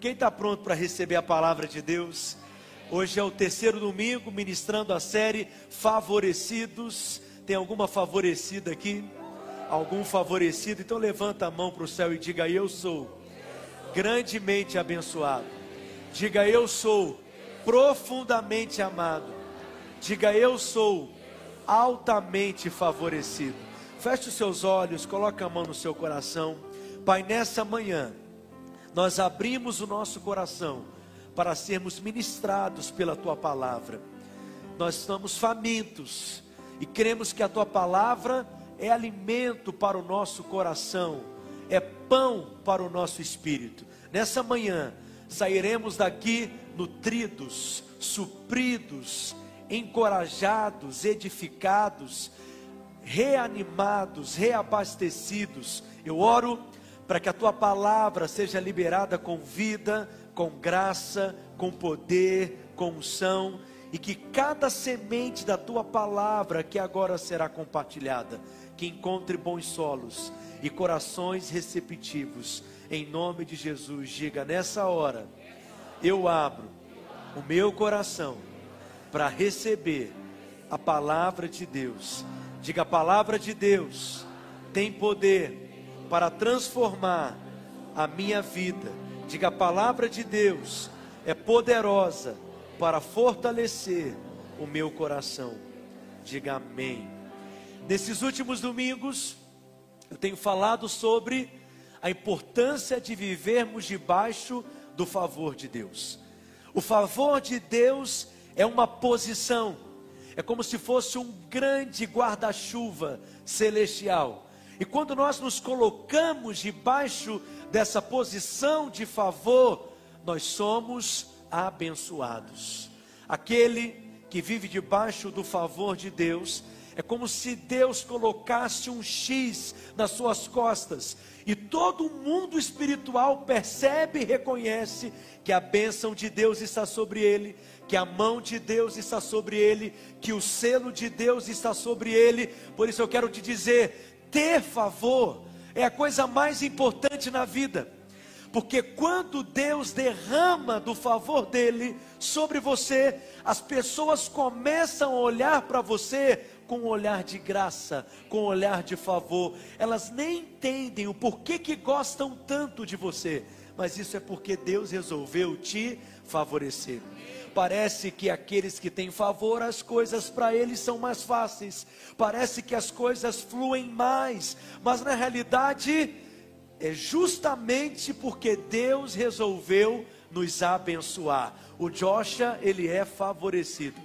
Quem está pronto para receber a palavra de Deus? Hoje é o terceiro domingo, ministrando a série Favorecidos. Tem alguma favorecida aqui? Algum favorecido? Então levanta a mão para o céu e diga: Eu sou grandemente abençoado. Diga: Eu sou profundamente amado. Diga: Eu sou altamente favorecido. Feche os seus olhos, coloque a mão no seu coração. Pai, nessa manhã nós abrimos o nosso coração para sermos ministrados pela tua palavra. Nós estamos famintos e cremos que a tua palavra é alimento para o nosso coração, é pão para o nosso espírito. Nessa manhã sairemos daqui nutridos, supridos, encorajados, edificados, reanimados, reabastecidos. Eu oro para que a tua palavra seja liberada com vida, com graça, com poder, com unção, e que cada semente da tua palavra que agora será compartilhada, que encontre bons solos e corações receptivos, em nome de Jesus, diga nessa hora, eu abro o meu coração para receber a palavra de Deus. Diga a palavra de Deus tem poder para transformar a minha vida. Diga a palavra de Deus é poderosa para fortalecer o meu coração. Diga amém. Nesses últimos domingos, eu tenho falado sobre a importância de vivermos debaixo do favor de Deus. O favor de Deus é uma posição, é como se fosse um grande guarda-chuva celestial e quando nós nos colocamos debaixo dessa posição de favor, nós somos abençoados. Aquele que vive debaixo do favor de Deus, é como se Deus colocasse um X nas suas costas, e todo mundo espiritual percebe e reconhece que a bênção de Deus está sobre ele, que a mão de Deus está sobre ele, que o selo de Deus está sobre ele. Por isso eu quero te dizer: ter favor é a coisa mais importante na vida. Porque quando Deus derrama do favor dele sobre você, as pessoas começam a olhar para você com um olhar de graça, com um olhar de favor. Elas nem entendem o porquê que gostam tanto de você, mas isso é porque Deus resolveu te favorecer. Parece que aqueles que têm favor, as coisas para eles são mais fáceis. Parece que as coisas fluem mais, mas na realidade é justamente porque Deus resolveu nos abençoar. O Joshua, ele é favorecido.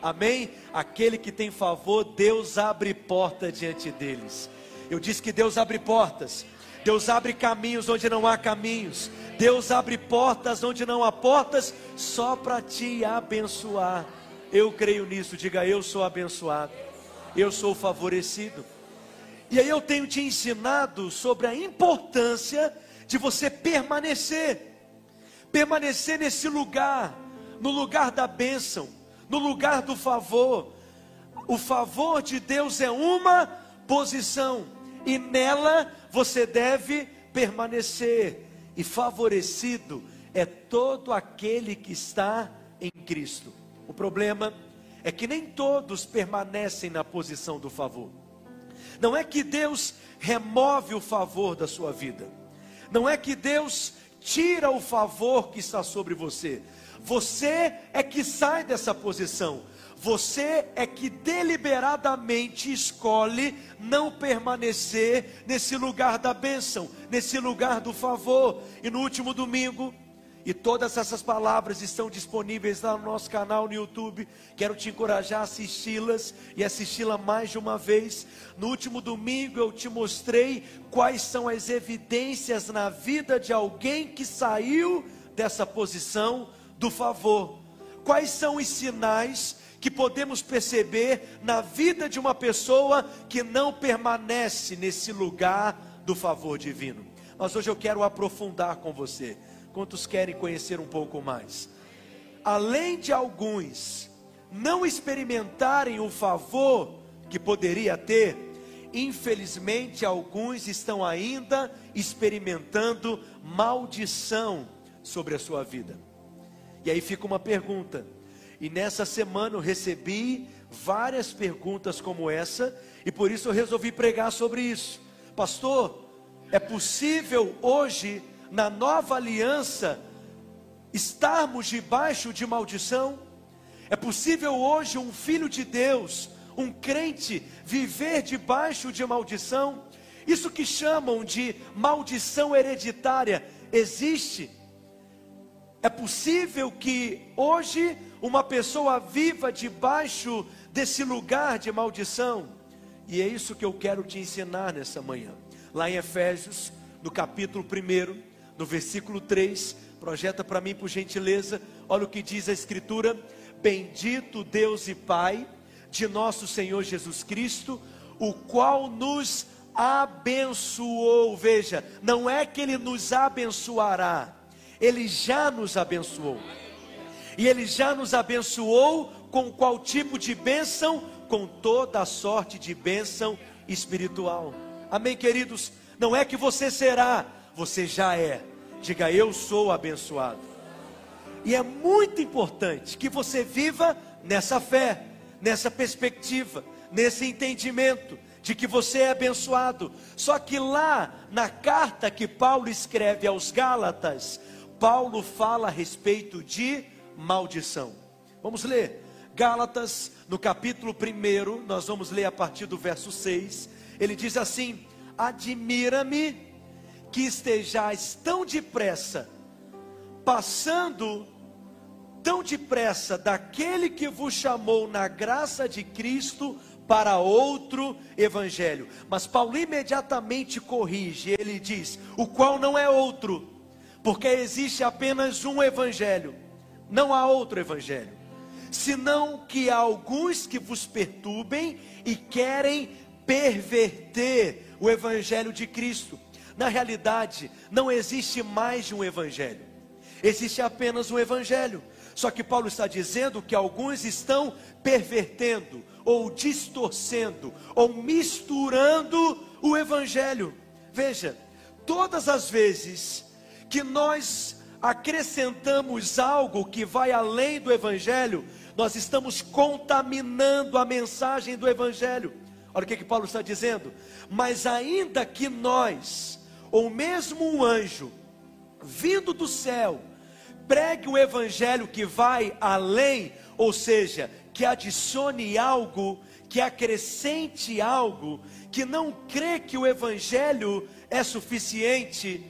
Amém? Aquele que tem favor, Deus abre porta diante deles. Eu disse que Deus abre portas. Deus abre caminhos onde não há caminhos. Deus abre portas onde não há portas, só para te abençoar. Eu creio nisso, diga eu sou abençoado, eu sou favorecido. E aí eu tenho te ensinado sobre a importância de você permanecer, permanecer nesse lugar, no lugar da bênção, no lugar do favor. O favor de Deus é uma posição, e nela você deve permanecer e favorecido é todo aquele que está em Cristo. O problema é que nem todos permanecem na posição do favor. Não é que Deus remove o favor da sua vida. Não é que Deus tira o favor que está sobre você. Você é que sai dessa posição. Você é que deliberadamente escolhe não permanecer nesse lugar da bênção, nesse lugar do favor. E no último domingo, e todas essas palavras estão disponíveis lá no nosso canal no YouTube. Quero te encorajar a assisti-las e assisti-la mais de uma vez. No último domingo eu te mostrei quais são as evidências na vida de alguém que saiu dessa posição do favor. Quais são os sinais que podemos perceber na vida de uma pessoa que não permanece nesse lugar do favor divino. Mas hoje eu quero aprofundar com você. Quantos querem conhecer um pouco mais? Além de alguns não experimentarem o favor que poderia ter, infelizmente alguns estão ainda experimentando maldição sobre a sua vida. E aí fica uma pergunta. E nessa semana eu recebi várias perguntas como essa, e por isso eu resolvi pregar sobre isso. Pastor, é possível hoje, na nova aliança, estarmos debaixo de maldição? É possível hoje um filho de Deus, um crente, viver debaixo de maldição? Isso que chamam de maldição hereditária existe? É possível que hoje uma pessoa viva debaixo desse lugar de maldição? E é isso que eu quero te ensinar nessa manhã. Lá em Efésios, no capítulo 1, no versículo 3, projeta para mim por gentileza, olha o que diz a Escritura: Bendito Deus e Pai de nosso Senhor Jesus Cristo, o qual nos abençoou. Veja, não é que Ele nos abençoará, Ele já nos abençoou. E Ele já nos abençoou com qual tipo de bênção? Com toda a sorte de bênção espiritual. Amém, queridos? Não é que você será, você já é. Diga, eu sou abençoado. E é muito importante que você viva nessa fé, nessa perspectiva, nesse entendimento de que você é abençoado. Só que lá na carta que Paulo escreve aos Gálatas, Paulo fala a respeito de maldição. Vamos ler. Gálatas, no capítulo 1, nós vamos ler a partir do verso 6. Ele diz assim: Admira-me que estejais tão depressa, passando tão depressa daquele que vos chamou na graça de Cristo para outro evangelho. Mas Paulo imediatamente corrige, ele diz: o qual não é outro, porque existe apenas um evangelho, não há outro evangelho, senão que há alguns que vos perturbem e querem perverter o evangelho de Cristo. Na realidade, não existe mais de um evangelho. Existe apenas um evangelho. Só que Paulo está dizendo que alguns estão pervertendo, ou distorcendo, ou misturando o evangelho. Veja, todas as vezes que nós acrescentamos algo que vai além do evangelho, nós estamos contaminando a mensagem do evangelho. Olha o que, que Paulo está dizendo. Mas ainda que nós ou mesmo um anjo vindo do céu, pregue o evangelho que vai além, ou seja, que adicione algo, que acrescente algo, que não crê que o evangelho é suficiente,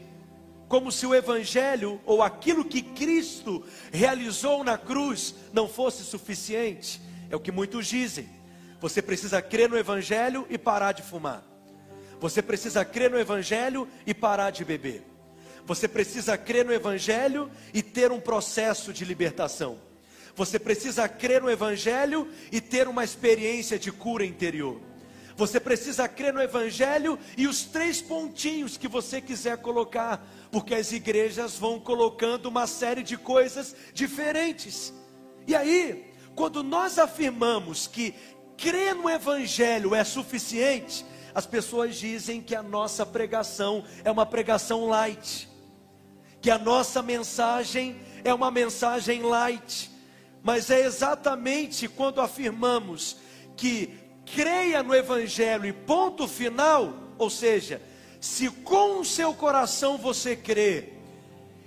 como se o evangelho ou aquilo que Cristo realizou na cruz não fosse suficiente. É o que muitos dizem. Você precisa crer no evangelho e parar de fumar. Você precisa crer no Evangelho e parar de beber. Você precisa crer no Evangelho e ter um processo de libertação. Você precisa crer no Evangelho e ter uma experiência de cura interior. Você precisa crer no Evangelho e os três pontinhos que você quiser colocar, porque as igrejas vão colocando uma série de coisas diferentes. E aí, quando nós afirmamos que crer no Evangelho é suficiente, as pessoas dizem que a nossa pregação é uma pregação light, que a nossa mensagem é uma mensagem light, mas é exatamente quando afirmamos que creia no Evangelho e ponto final, ou seja, se com o seu coração você crê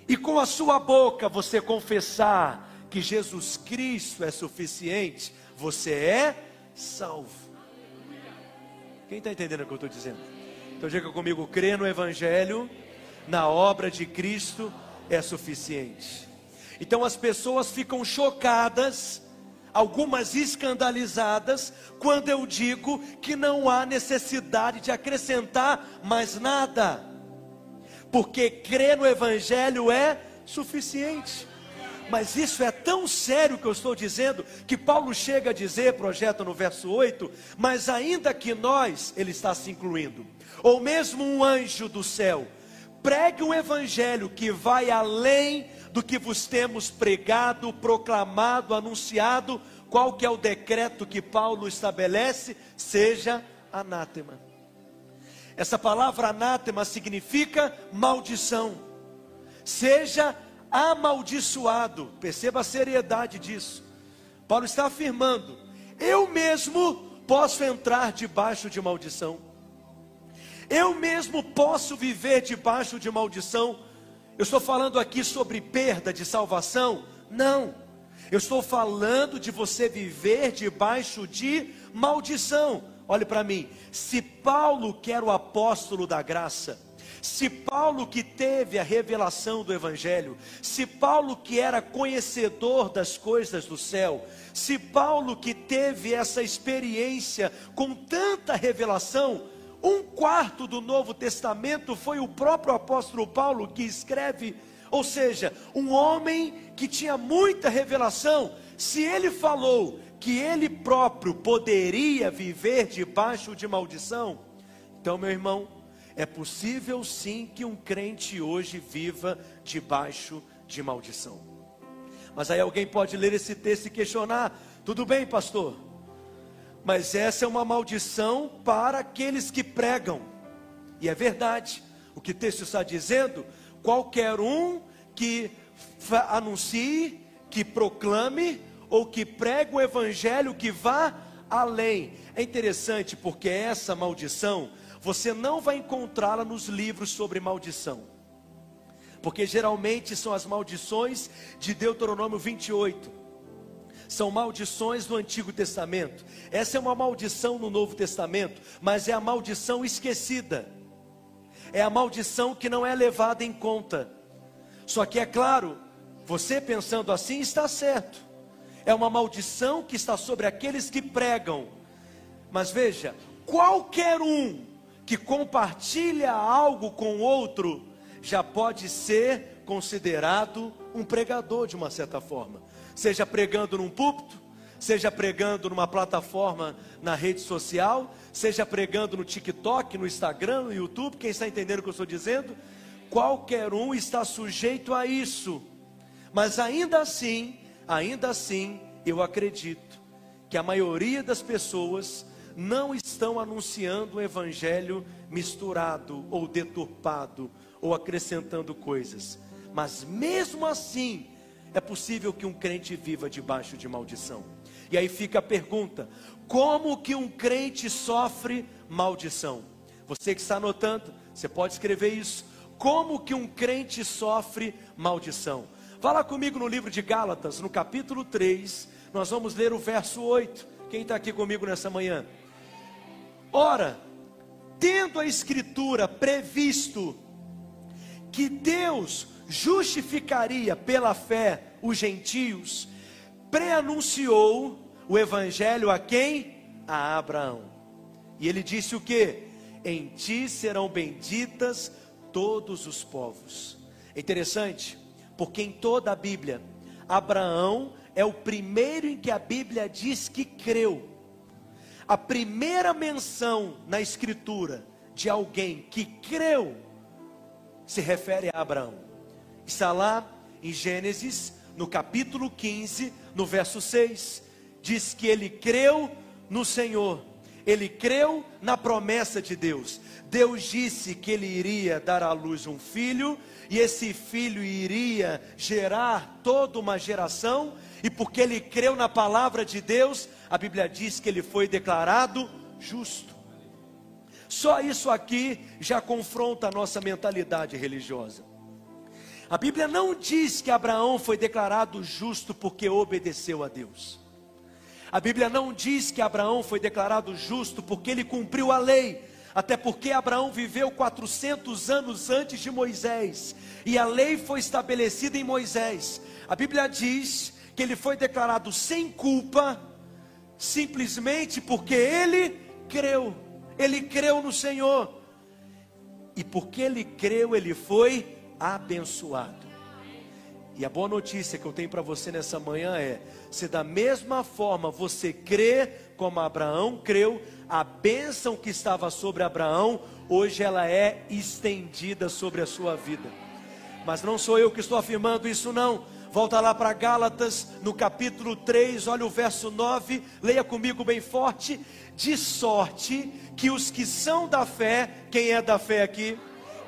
e com a sua boca você confessar que Jesus Cristo é suficiente, você é salvo. Quem está entendendo o que eu estou dizendo? Então diga comigo: crer no Evangelho, na obra de Cristo, é suficiente. Então as pessoas ficam chocadas, algumas escandalizadas, quando eu digo que não há necessidade de acrescentar mais nada, porque crer no Evangelho é suficiente. Mas isso é tão sério que eu estou dizendo, que Paulo chega a dizer, projeta no verso 8, mas ainda que nós, ele está se incluindo, ou mesmo um anjo do céu, pregue um evangelho que vai além do que vos temos pregado, proclamado, anunciado, qual que é o decreto que Paulo estabelece, seja anátema. Essa palavra anátema significa maldição. Seja amaldiçoado. Perceba a seriedade disso. Paulo está afirmando: eu mesmo posso entrar debaixo de maldição. Eu mesmo posso viver debaixo de maldição. Eu estou falando aqui sobre perda de salvação? Não. Eu estou falando de você viver debaixo de maldição. Olhe para mim. Se Paulo, que era o apóstolo da graça, se Paulo que teve a revelação do Evangelho, se Paulo que era conhecedor das coisas do céu, se Paulo que teve essa experiência com tanta revelação, um quarto do Novo Testamento foi o próprio apóstolo Paulo que escreve, ou seja, um homem que tinha muita revelação, se ele falou que ele próprio poderia viver debaixo de maldição, então, meu irmão, é possível sim que um crente hoje viva debaixo de maldição. Mas aí alguém pode ler esse texto e questionar: tudo bem, pastor, mas essa é uma maldição para aqueles que pregam, e é verdade, o que o texto está dizendo: qualquer um que anuncie, que proclame ou que pregue o evangelho que vá além. É interessante porque essa maldição você não vai encontrá-la nos livros sobre maldição. Porque geralmente são as maldições de Deuteronômio 28. São maldições do Antigo Testamento. Essa é uma maldição no Novo Testamento, mas é a maldição esquecida. É a maldição que não é levada em conta. Só que é claro, você pensando assim está certo. É uma maldição que está sobre aqueles que pregam. Mas veja, qualquer um que compartilha algo com outro, já pode ser considerado um pregador de uma certa forma. Seja pregando num púlpito, seja pregando numa plataforma na rede social, seja pregando no TikTok, no Instagram, no YouTube, quem está entendendo o que eu estou dizendo? Qualquer um está sujeito a isso. Mas ainda assim, ainda assim, eu acredito que a maioria das pessoas não estão anunciando o evangelho misturado ou deturpado ou acrescentando coisas. Mas mesmo assim, é possível que um crente viva debaixo de maldição. E aí fica a pergunta: como que um crente sofre maldição? Você que está anotando, você pode escrever isso. Como que um crente sofre maldição? Vá lá comigo no livro de Gálatas, no capítulo 3, nós vamos ler o verso 8. Quem está aqui comigo nessa manhã? Ora, tendo a Escritura previsto que Deus justificaria pela fé os gentios, preanunciou o Evangelho a quem? A Abraão. E ele disse o que? Em ti serão benditas todos os povos. É interessante, porque em toda a Bíblia, Abraão é o primeiro em que a Bíblia diz que creu. A primeira menção na Escritura de alguém que creu se refere a Abraão. Está lá em Gênesis, no capítulo 15, no verso 6. Diz que ele creu no Senhor, ele creu na promessa de Deus. Deus disse que ele iria dar à luz um filho, e esse filho iria gerar toda uma geração, e porque ele creu na palavra de Deus, a Bíblia diz que ele foi declarado justo. Só isso aqui já confronta a nossa mentalidade religiosa. A Bíblia não diz que Abraão foi declarado justo porque obedeceu a Deus. A Bíblia não diz que Abraão foi declarado justo porque ele cumpriu a lei, até porque Abraão viveu 400 anos antes de Moisés, e a lei foi estabelecida em Moisés. A Bíblia diz que ele foi declarado sem culpa simplesmente porque ele creu. Ele creu no Senhor. E porque ele creu, ele foi abençoado. E a boa notícia que eu tenho para você nessa manhã é: se da mesma forma você crê como Abraão creu, a bênção que estava sobre Abraão, hoje ela é estendida sobre a sua vida. Mas não sou eu que estou afirmando isso, não. Volta lá para Gálatas, no capítulo 3, olha o verso 9, leia comigo bem forte. De sorte que os que são da fé, quem é da fé aqui?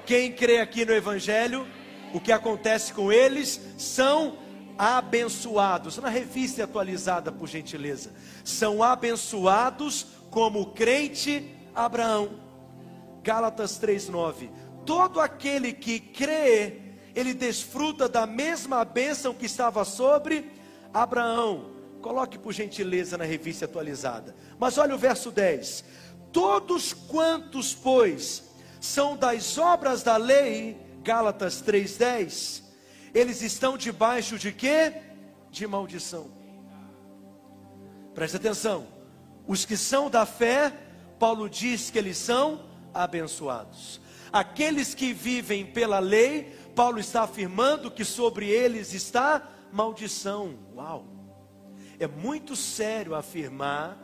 Quem crê aqui no Evangelho? o que acontece com eles são abençoados. Na revista atualizada, por gentileza. São abençoados como o crente Abraão. Gálatas 3:9. Todo aquele que crê, ele desfruta da mesma bênção que estava sobre Abraão. Coloque por gentileza na revista atualizada. Mas olha o verso 10. Todos quantos, pois, são das obras da lei, Gálatas 3:10, eles estão debaixo de quê? De maldição. Preste atenção. Os que são da fé, Paulo diz que eles são abençoados. Aqueles que vivem pela lei, Paulo está afirmando que sobre eles está maldição. Uau! É muito sério afirmar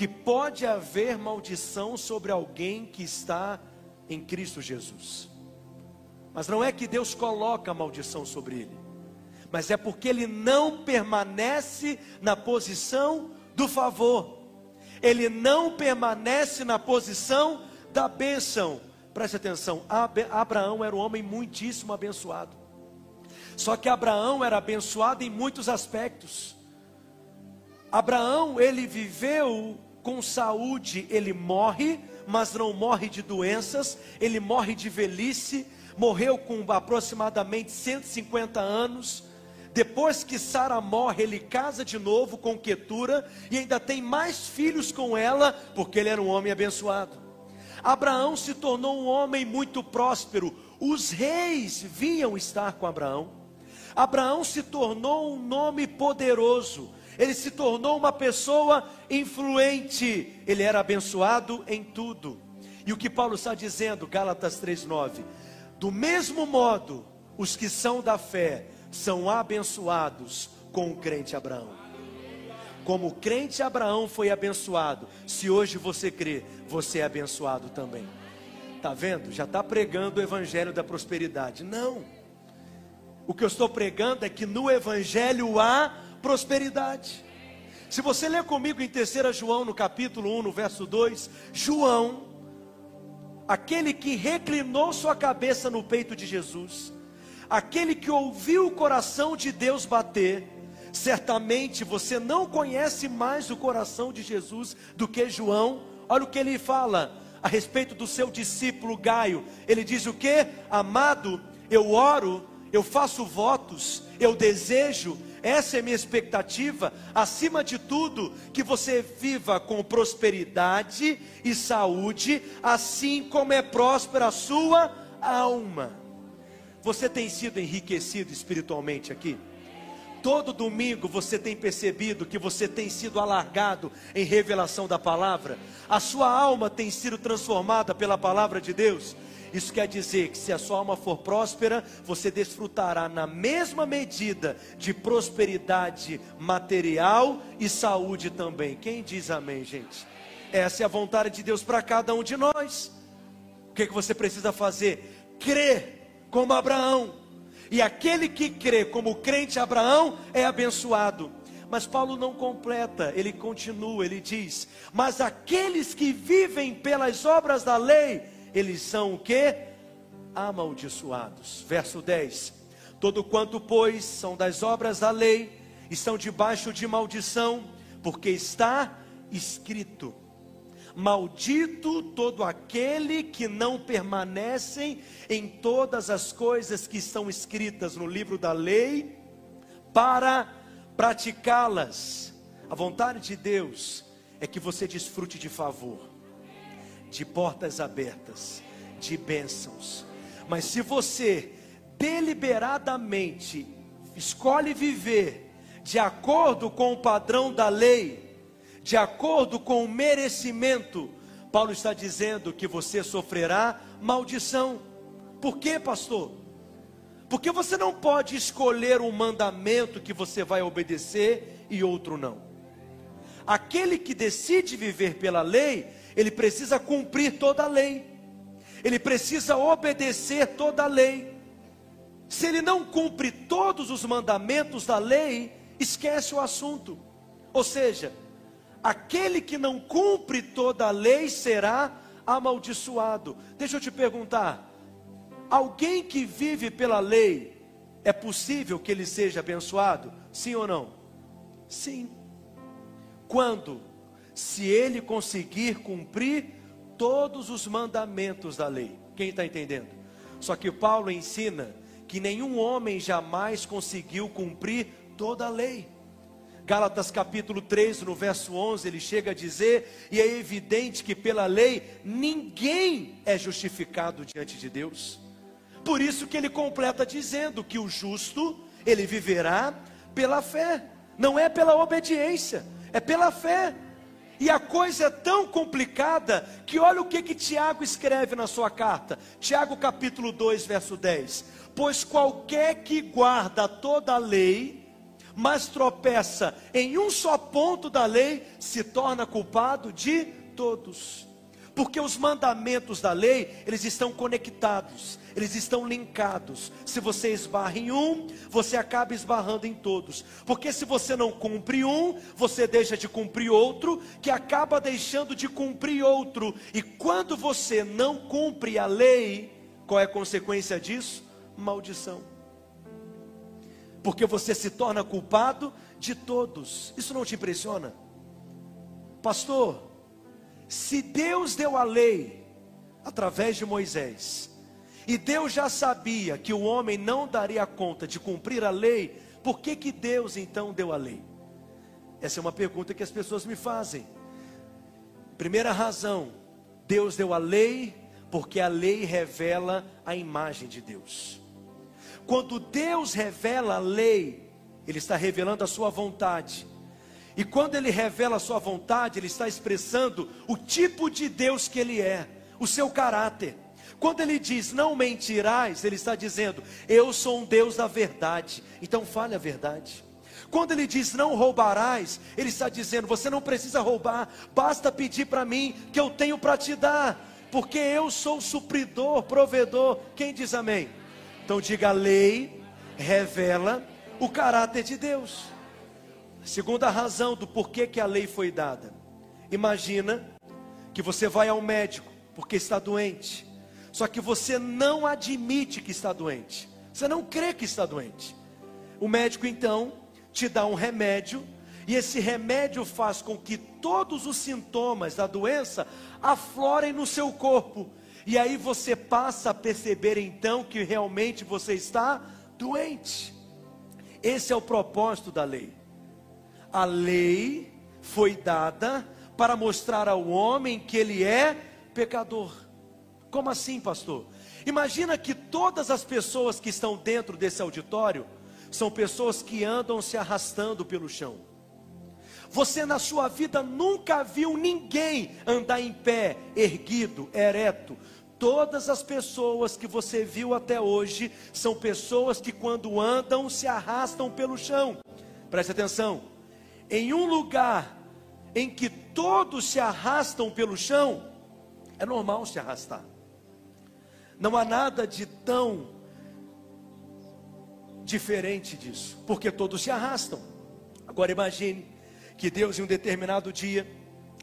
que pode haver maldição sobre alguém que está em Cristo Jesus. Mas não é que Deus coloca maldição sobre ele, mas é porque ele não permanece na posição do favor, ele não permanece na posição da bênção. Preste atenção, Abraão era um homem muitíssimo abençoado. Só que Abraão era abençoado em muitos aspectos. Abraão, ele viveu com saúde, ele morre, mas não morre de doenças, ele morre de velhice, morreu com aproximadamente 150 anos. Depois que Sara morre, ele casa de novo com Quetura e ainda tem mais filhos com ela, porque ele era um homem abençoado. Abraão se tornou um homem muito próspero. Os reis vinham estar com Abraão. Abraão se tornou um nome poderoso. Ele se tornou uma pessoa influente. Ele era abençoado em tudo. E o que Paulo está dizendo, Gálatas 3:9, do mesmo modo, os que são da fé são abençoados com o crente Abraão. Como o crente Abraão foi abençoado, se hoje você crê, você é abençoado também. Tá vendo? Já está pregando o evangelho da prosperidade. Não. O que eu estou pregando é que no evangelho há prosperidade. Se você ler comigo em 3 João, no capítulo 1, no verso 2, João aquele que reclinou sua cabeça no peito de Jesus, aquele que ouviu o coração de Deus bater, certamente você não conhece mais o coração de Jesus do que João. Olha o que ele fala a respeito do seu discípulo Gaio. Ele diz o que? Amado, eu oro, eu faço votos, eu desejo essa é minha expectativa. Acima de tudo, que você viva com prosperidade e saúde, assim como é próspera a sua alma. Você tem sido enriquecido espiritualmente aqui? Todo domingo você tem percebido que você tem sido alargado em revelação da palavra? A sua alma tem sido transformada pela palavra de Deus? Isso quer dizer que se a sua alma for próspera, você desfrutará na mesma medida de prosperidade material e saúde também. Quem diz amém, gente? Essa é a vontade de Deus para cada um de nós. O que, é que você precisa fazer? Crer como Abraão. E aquele que crê como crente Abraão é abençoado. Mas Paulo não completa, ele continua, ele diz: Mas aqueles que vivem pelas obras da lei, eles são o que? Amaldiçoados. Verso 10: Todo quanto, pois, são das obras da lei, estão debaixo de maldição, porque está escrito: Maldito todo aquele que não permanecem em todas as coisas que estão escritas no livro da lei, para praticá-las. A vontade de Deus é que você desfrute de favor de portas abertas, de bênçãos. Mas se você deliberadamente escolhe viver de acordo com o padrão da lei, de acordo com o merecimento, Paulo está dizendo que você sofrerá maldição. Por quê, pastor? Porque você não pode escolher um mandamento que você vai obedecer e outro não. Aquele que decide viver pela lei, ele precisa cumprir toda a lei, ele precisa obedecer toda a lei. Se ele não cumpre todos os mandamentos da lei, esquece o assunto. Ou seja, aquele que não cumpre toda a lei será amaldiçoado. Deixa eu te perguntar: alguém que vive pela lei, é possível que ele seja abençoado? Sim ou não? Sim. Quando? Se ele conseguir cumprir todos os mandamentos da lei. Quem está entendendo? Só que Paulo ensina que nenhum homem jamais conseguiu cumprir toda a lei. Gálatas capítulo 3, no verso 11, ele chega a dizer: E é evidente que pela lei ninguém é justificado diante de Deus. Por isso que ele completa dizendo que o justo, ele viverá pela fé, não é pela obediência, é pela fé. E a coisa é tão complicada que olha o que que Tiago escreve na sua carta. Tiago capítulo 2, verso 10. Pois qualquer que guarda toda a lei, mas tropeça em um só ponto da lei, se torna culpado de todos. Porque os mandamentos da lei, eles estão conectados, eles estão linkados. Se você esbarra em um, você acaba esbarrando em todos. Porque se você não cumpre um, você deixa de cumprir outro, que acaba deixando de cumprir outro. E quando você não cumpre a lei, qual é a consequência disso? Maldição. Porque você se torna culpado de todos. Isso não te impressiona? Pastor, se Deus deu a lei através de Moisés, e Deus já sabia que o homem não daria conta de cumprir a lei, por que, que Deus então deu a lei? Essa é uma pergunta que as pessoas me fazem. Primeira razão, Deus deu a lei porque a lei revela a imagem de Deus. Quando Deus revela a lei, Ele está revelando a sua vontade. E quando Ele revela a sua vontade, Ele está expressando o tipo de Deus que Ele é, o seu caráter. Quando ele diz não mentirás, ele está dizendo eu sou um Deus da verdade, então fale a verdade. Quando ele diz não roubarás, ele está dizendo você não precisa roubar, basta pedir para mim que eu tenho para te dar, porque eu sou supridor, provedor. Quem diz amém? Então diga a lei revela o caráter de Deus. Segunda razão do porquê que a lei foi dada. Imagina que você vai ao médico porque está doente. Só que você não admite que está doente. Você não crê que está doente. O médico então te dá um remédio e esse remédio faz com que todos os sintomas da doença aflorem no seu corpo. E aí você passa a perceber então que realmente você está doente. Esse é o propósito da lei. A lei foi dada para mostrar ao homem que ele é pecador. Como assim, pastor? Imagina que todas as pessoas que estão dentro desse auditório são pessoas que andam se arrastando pelo chão. Você na sua vida nunca viu ninguém andar em pé, erguido, ereto. Todas as pessoas que você viu até hoje são pessoas que quando andam se arrastam pelo chão. Preste atenção. Em um lugar em que todos se arrastam pelo chão, é normal se arrastar. Não há nada de tão diferente disso, porque todos se arrastam. Agora imagine que Deus em um determinado dia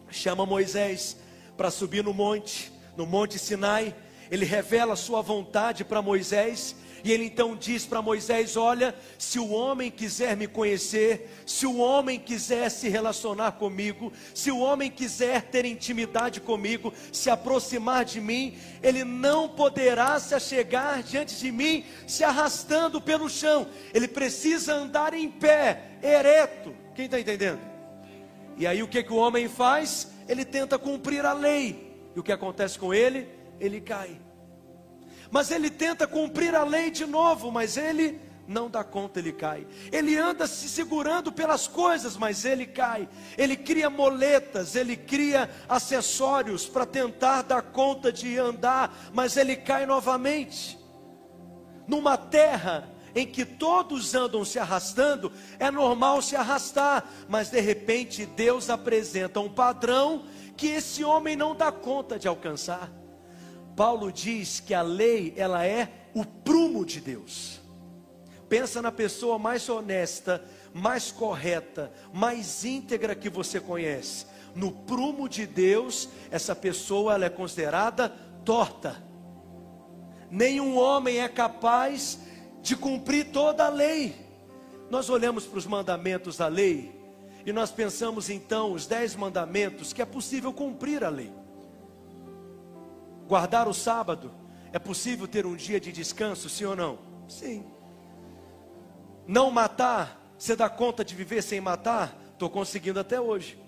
chama Moisés para subir no monte, no monte Sinai, ele revela a sua vontade para Moisés e ele então diz para Moisés: Olha, se o homem quiser me conhecer, se o homem quiser se relacionar comigo, se o homem quiser ter intimidade comigo, se aproximar de mim, ele não poderá se achegar diante de mim se arrastando pelo chão, ele precisa andar em pé, ereto. Quem está entendendo? E aí o que, que o homem faz? Ele tenta cumprir a lei, e o que acontece com ele? Ele cai. Mas ele tenta cumprir a lei de novo, mas ele não dá conta, ele cai. Ele anda se segurando pelas coisas, mas ele cai. Ele cria moletas, ele cria acessórios para tentar dar conta de andar, mas ele cai novamente. Numa terra em que todos andam se arrastando, é normal se arrastar, mas de repente Deus apresenta um padrão que esse homem não dá conta de alcançar. Paulo diz que a lei, ela é o prumo de Deus. Pensa na pessoa mais honesta, mais correta, mais íntegra que você conhece. No prumo de Deus, essa pessoa ela é considerada torta. nenhum homem é capaz de cumprir toda a lei. Nós olhamos para os mandamentos da lei e nós pensamos então os dez mandamentos que é possível cumprir a lei. Guardar o sábado, é possível ter um dia de descanso, sim ou não? Sim. Não matar, você dá conta de viver sem matar? Estou conseguindo até hoje.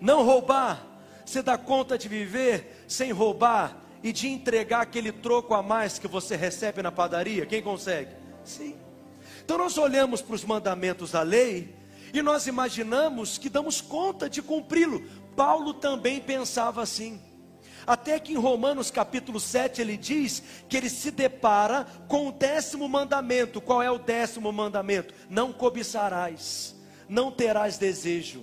Não roubar, você dá conta de viver sem roubar e de entregar aquele troco a mais que você recebe na padaria? Quem consegue? Sim. Então nós olhamos para os mandamentos da lei e nós imaginamos que damos conta de cumpri-lo. Paulo também pensava assim. Até que em Romanos capítulo 7 ele diz que ele se depara com o décimo mandamento. Qual é o décimo mandamento? Não cobiçarás, não terás desejo.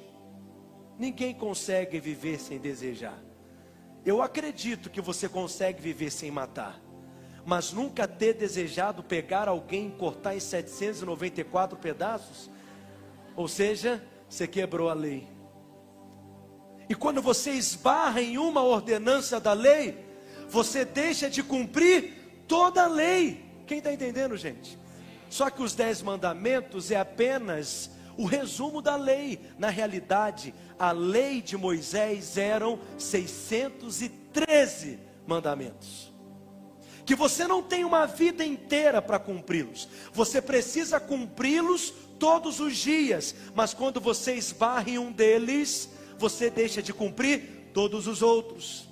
Ninguém consegue viver sem desejar. Eu acredito que você consegue viver sem matar, mas nunca ter desejado pegar alguém e cortar em 794 pedaços, ou seja, você quebrou a lei. E quando você esbarra em uma ordenança da lei, você deixa de cumprir toda a lei. Quem está entendendo, gente? Só que os dez mandamentos é apenas o resumo da lei. Na realidade, a lei de Moisés eram 613 mandamentos. Que você não tem uma vida inteira para cumpri-los. Você precisa cumpri-los todos os dias. Mas quando você esbarra em um deles, você deixa de cumprir todos os outros.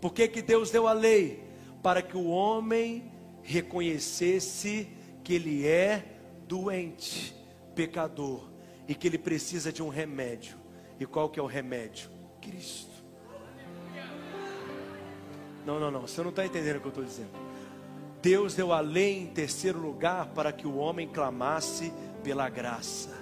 Por que, que Deus deu a lei? Para que o homem reconhecesse que ele é doente, pecador, e que ele precisa de um remédio. E qual que é o remédio? Cristo. Não, não, não, você não está entendendo o que eu estou dizendo. Deus deu a lei em terceiro lugar para que o homem clamasse pela graça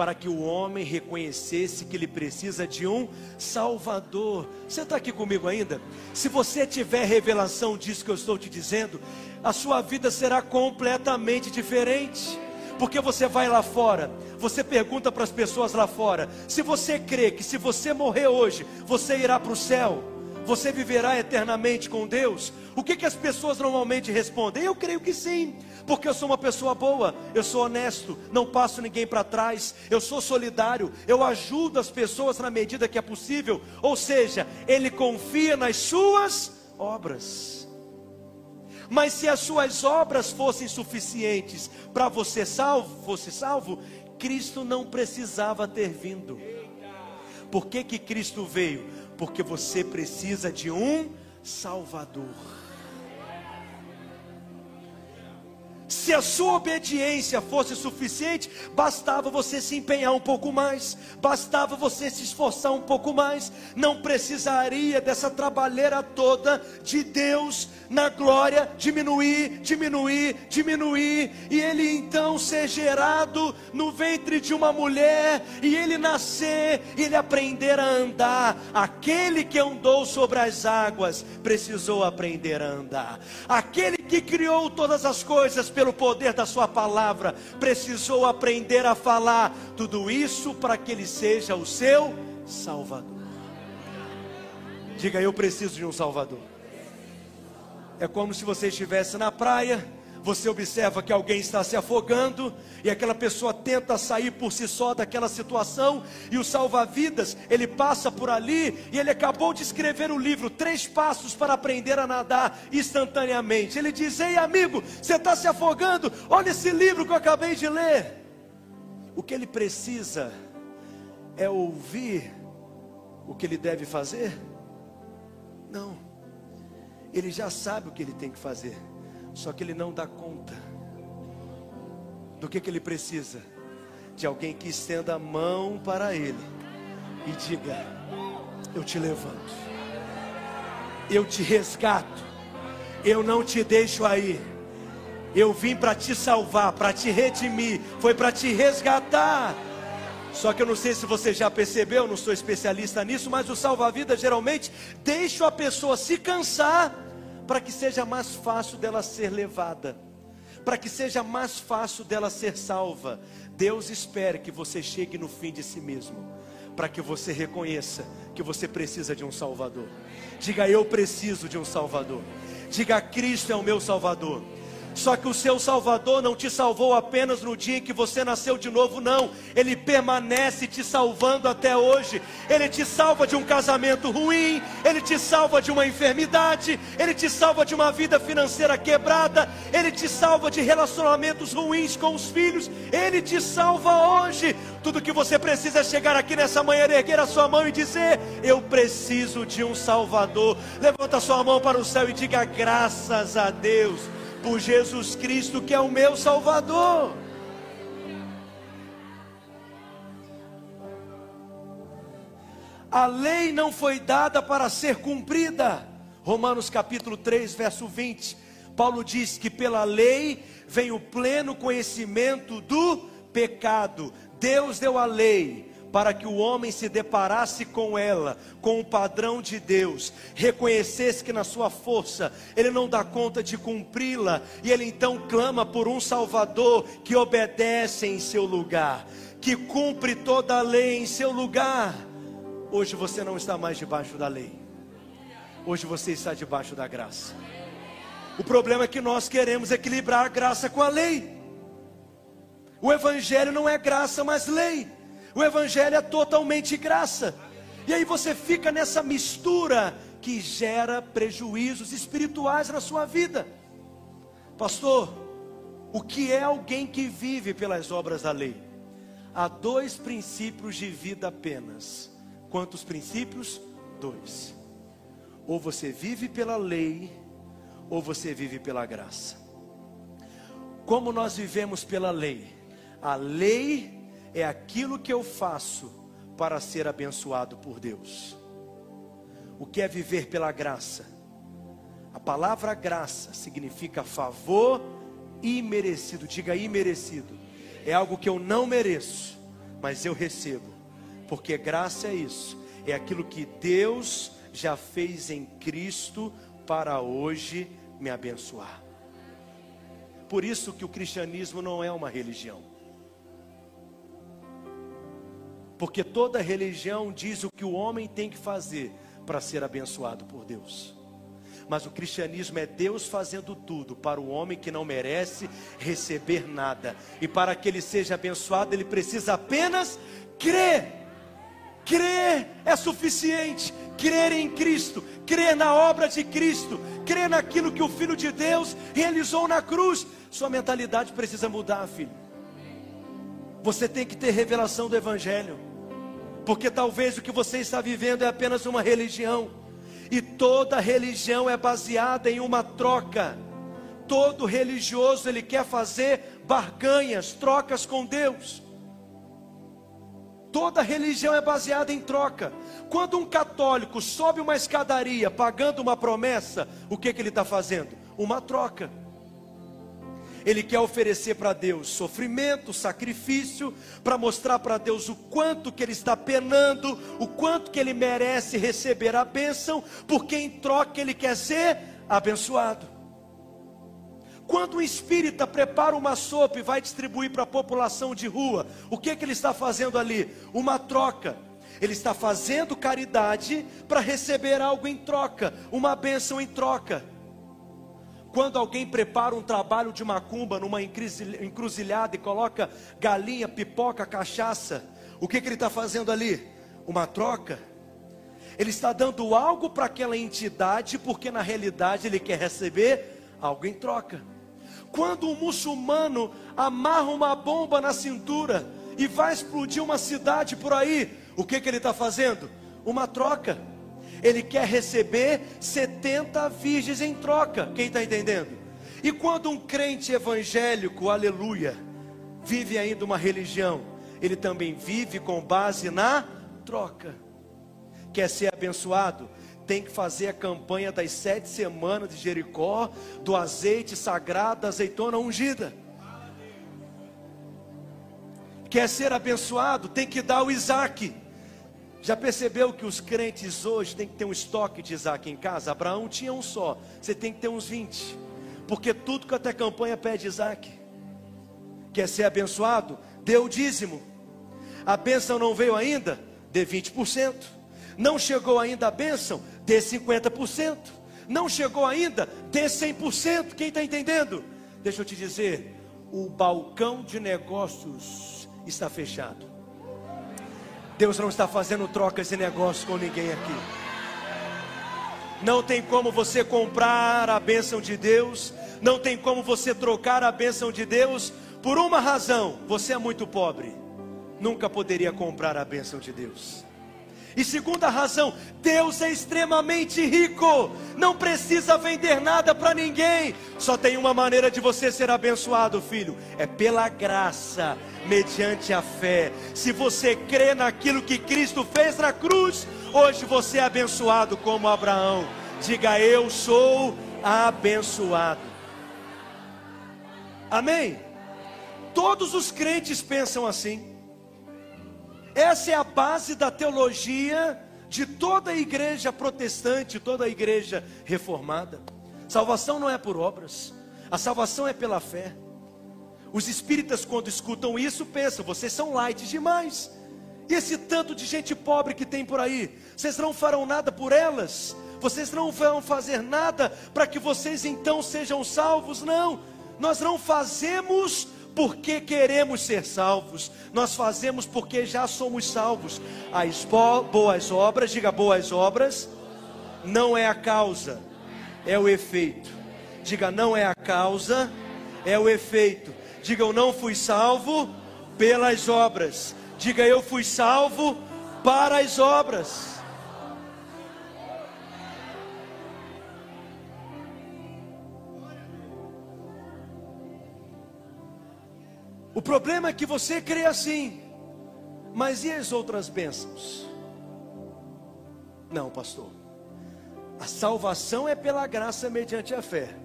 para que o homem reconhecesse que ele precisa de um Salvador. Você está aqui comigo ainda? Se você tiver revelação disso que eu estou te dizendo, a sua vida será completamente diferente. Porque você vai lá fora, você pergunta para as pessoas lá fora: se você crê que se você morrer hoje, você irá para o céu, você viverá eternamente com Deus? O que, que as pessoas normalmente respondem? Eu creio que sim porque eu sou uma pessoa boa, eu sou honesto, não passo ninguém para trás, eu sou solidário, eu ajudo as pessoas na medida que é possível, ou seja, ele confia nas suas obras. Mas se as suas obras fossem suficientes para você salvo, fosse salvo, Cristo não precisava ter vindo. Por que, que Cristo veio? Porque você precisa de um Salvador. Se a sua obediência fosse suficiente, bastava você se empenhar um pouco mais, bastava você se esforçar um pouco mais, não precisaria dessa trabalheira toda de Deus na glória diminuir, diminuir, diminuir, e ele então ser gerado no ventre de uma mulher, e ele nascer, e ele aprender a andar. Aquele que andou sobre as águas precisou aprender a andar. Aquele que criou todas as coisas pelo poder da Sua palavra, precisou aprender a falar tudo isso para que Ele seja o seu Salvador. Diga, eu preciso de um Salvador. É como se você estivesse na praia você observa que alguém está se afogando e aquela pessoa tenta sair por si só daquela situação e o salva-vidas, ele passa por ali e ele acabou de escrever o livro Três Passos para Aprender a Nadar Instantaneamente. Ele diz: Ei amigo, você está se afogando? Olha esse livro que eu acabei de ler. O que ele precisa é ouvir o que ele deve fazer? Não, ele já sabe o que ele tem que fazer. Só que ele não dá conta do que, que ele precisa. De alguém que estenda a mão para ele e diga: Eu te levanto, eu te resgato, eu não te deixo aí. Eu vim para te salvar, para te redimir, foi para te resgatar. Só que eu não sei se você já percebeu, não sou especialista nisso, mas o salva-vida geralmente deixa a pessoa se cansar para que seja mais fácil dela ser levada, para que seja mais fácil dela ser salva. Deus espera que você chegue no fim de si mesmo para que você reconheça que você precisa de um Salvador. Diga, eu preciso de um Salvador. Diga, Cristo é o meu Salvador. Só que o seu Salvador não te salvou apenas no dia em que você nasceu de novo, não. Ele permanece te salvando até hoje. Ele te salva de um casamento ruim, ele te salva de uma enfermidade, ele te salva de uma vida financeira quebrada, ele te salva de relacionamentos ruins com os filhos. Ele te salva hoje. Tudo que você precisa é chegar aqui nessa manhã, erguer a sua mão e dizer: Eu preciso de um Salvador. Levanta sua mão para o céu e diga: Graças a Deus por Jesus Cristo, que é o meu Salvador. A lei não foi dada para ser cumprida. Romanos capítulo 3, verso 20. Paulo diz que pela lei vem o pleno conhecimento do pecado. Deus deu a lei para que o homem se deparasse com ela, com o padrão de Deus, reconhecesse que na sua força ele não dá conta de cumpri-la, e ele então clama por um Salvador que obedece em seu lugar, que cumpre toda a lei em seu lugar. Hoje você não está mais debaixo da lei, hoje você está debaixo da graça. O problema é que nós queremos equilibrar a graça com a lei. O Evangelho não é graça, mas lei. O Evangelho é totalmente graça. E aí você fica nessa mistura que gera prejuízos espirituais na sua vida. Pastor, o que é alguém que vive pelas obras da lei? Há dois princípios de vida apenas. Quantos princípios? Dois. Ou você vive pela lei, ou você vive pela graça. Como nós vivemos pela lei? A lei é aquilo que eu faço para ser abençoado por Deus. O que é viver pela graça? A palavra graça significa favor imerecido. Diga imerecido. É algo que eu não mereço, mas eu recebo. Porque graça é isso. É aquilo que Deus já fez em Cristo para hoje me abençoar. Por isso que o cristianismo não é uma religião. Porque toda religião diz o que o homem tem que fazer para ser abençoado por Deus. Mas o cristianismo é Deus fazendo tudo para o homem que não merece receber nada. E para que ele seja abençoado, ele precisa apenas crer. Crer é suficiente. Crer em Cristo, crer na obra de Cristo, crer naquilo que o Filho de Deus realizou na cruz. Sua mentalidade precisa mudar, filho. Você tem que ter revelação do Evangelho porque talvez o que você está vivendo é apenas uma religião, e toda religião é baseada em uma troca. Todo religioso ele quer fazer barganhas, trocas com Deus. Toda religião é baseada em troca. Quando um católico sobe uma escadaria pagando uma promessa, o que, que ele está fazendo? Uma troca. Ele quer oferecer para Deus sofrimento, sacrifício, para mostrar para Deus o quanto que ele está penando, o quanto que ele merece receber a bênção, porque em troca ele quer ser abençoado. Quando um espírita prepara uma sopa e vai distribuir para a população de rua, o que, que ele está fazendo ali? Uma troca. Ele está fazendo caridade para receber algo em troca, uma bênção em troca. Quando alguém prepara um trabalho de macumba numa encruzilhada e coloca galinha, pipoca, cachaça, o que, que ele está fazendo ali? Uma troca. Ele está dando algo para aquela entidade, porque na realidade ele quer receber algo em troca. Quando um muçulmano amarra uma bomba na cintura e vai explodir uma cidade por aí, o que, que ele está fazendo? Uma troca ele quer receber 70 virgens em troca. Quem está entendendo? E quando um crente evangélico, aleluia, vive ainda uma religião, ele também vive com base na troca. Quer ser abençoado? Tem que fazer a campanha das sete semanas de Jericó, do azeite sagrado, da azeitona ungida. Quer ser abençoado? Tem que dar o Isaac. Já percebeu que os crentes hoje têm que ter um estoque de Isaac em casa? Abraão tinha um só, você tem que ter uns 20, porque tudo que até campanha pede Isaac. Quer ser abençoado? Dê o dízimo. A bênção não veio ainda? dê 20%. Não chegou ainda a bênção, dê 50%. Não chegou ainda, dê 100%. Quem está entendendo? Deixa eu te dizer, o balcão de negócios está fechado. Deus não está fazendo trocas de negócios com ninguém aqui. Não tem como você comprar a bênção de Deus, não tem como você trocar a bênção de Deus por uma razão: você é muito pobre, nunca poderia comprar a bênção de Deus. E segunda razão, Deus é extremamente rico, não precisa vender nada para ninguém. Só tem uma maneira de você ser abençoado, filho: é pela graça, mediante a fé. Se você crê naquilo que Cristo fez na cruz, hoje você é abençoado como Abraão. Diga: Eu sou abençoado. Amém? Todos os crentes pensam assim. Essa é a base da teologia de toda a igreja protestante, toda a igreja reformada. Salvação não é por obras, a salvação é pela fé. Os espíritas, quando escutam isso, pensam: vocês são light demais. E esse tanto de gente pobre que tem por aí, vocês não farão nada por elas, vocês não vão fazer nada para que vocês então sejam salvos, não. Nós não fazemos porque queremos ser salvos, nós fazemos porque já somos salvos. As boas obras, diga boas obras, não é a causa, é o efeito. Diga não é a causa, é o efeito. Diga eu não fui salvo pelas obras. Diga eu fui salvo para as obras. O problema é que você crê assim, mas e as outras bênçãos? Não, pastor. A salvação é pela graça mediante a fé.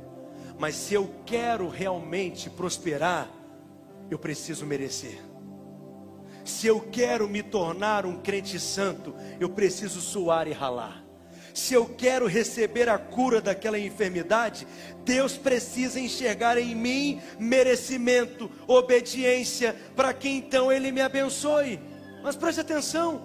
Mas se eu quero realmente prosperar, eu preciso merecer. Se eu quero me tornar um crente santo, eu preciso suar e ralar se eu quero receber a cura daquela enfermidade, Deus precisa enxergar em mim merecimento, obediência, para que então Ele me abençoe. Mas preste atenção: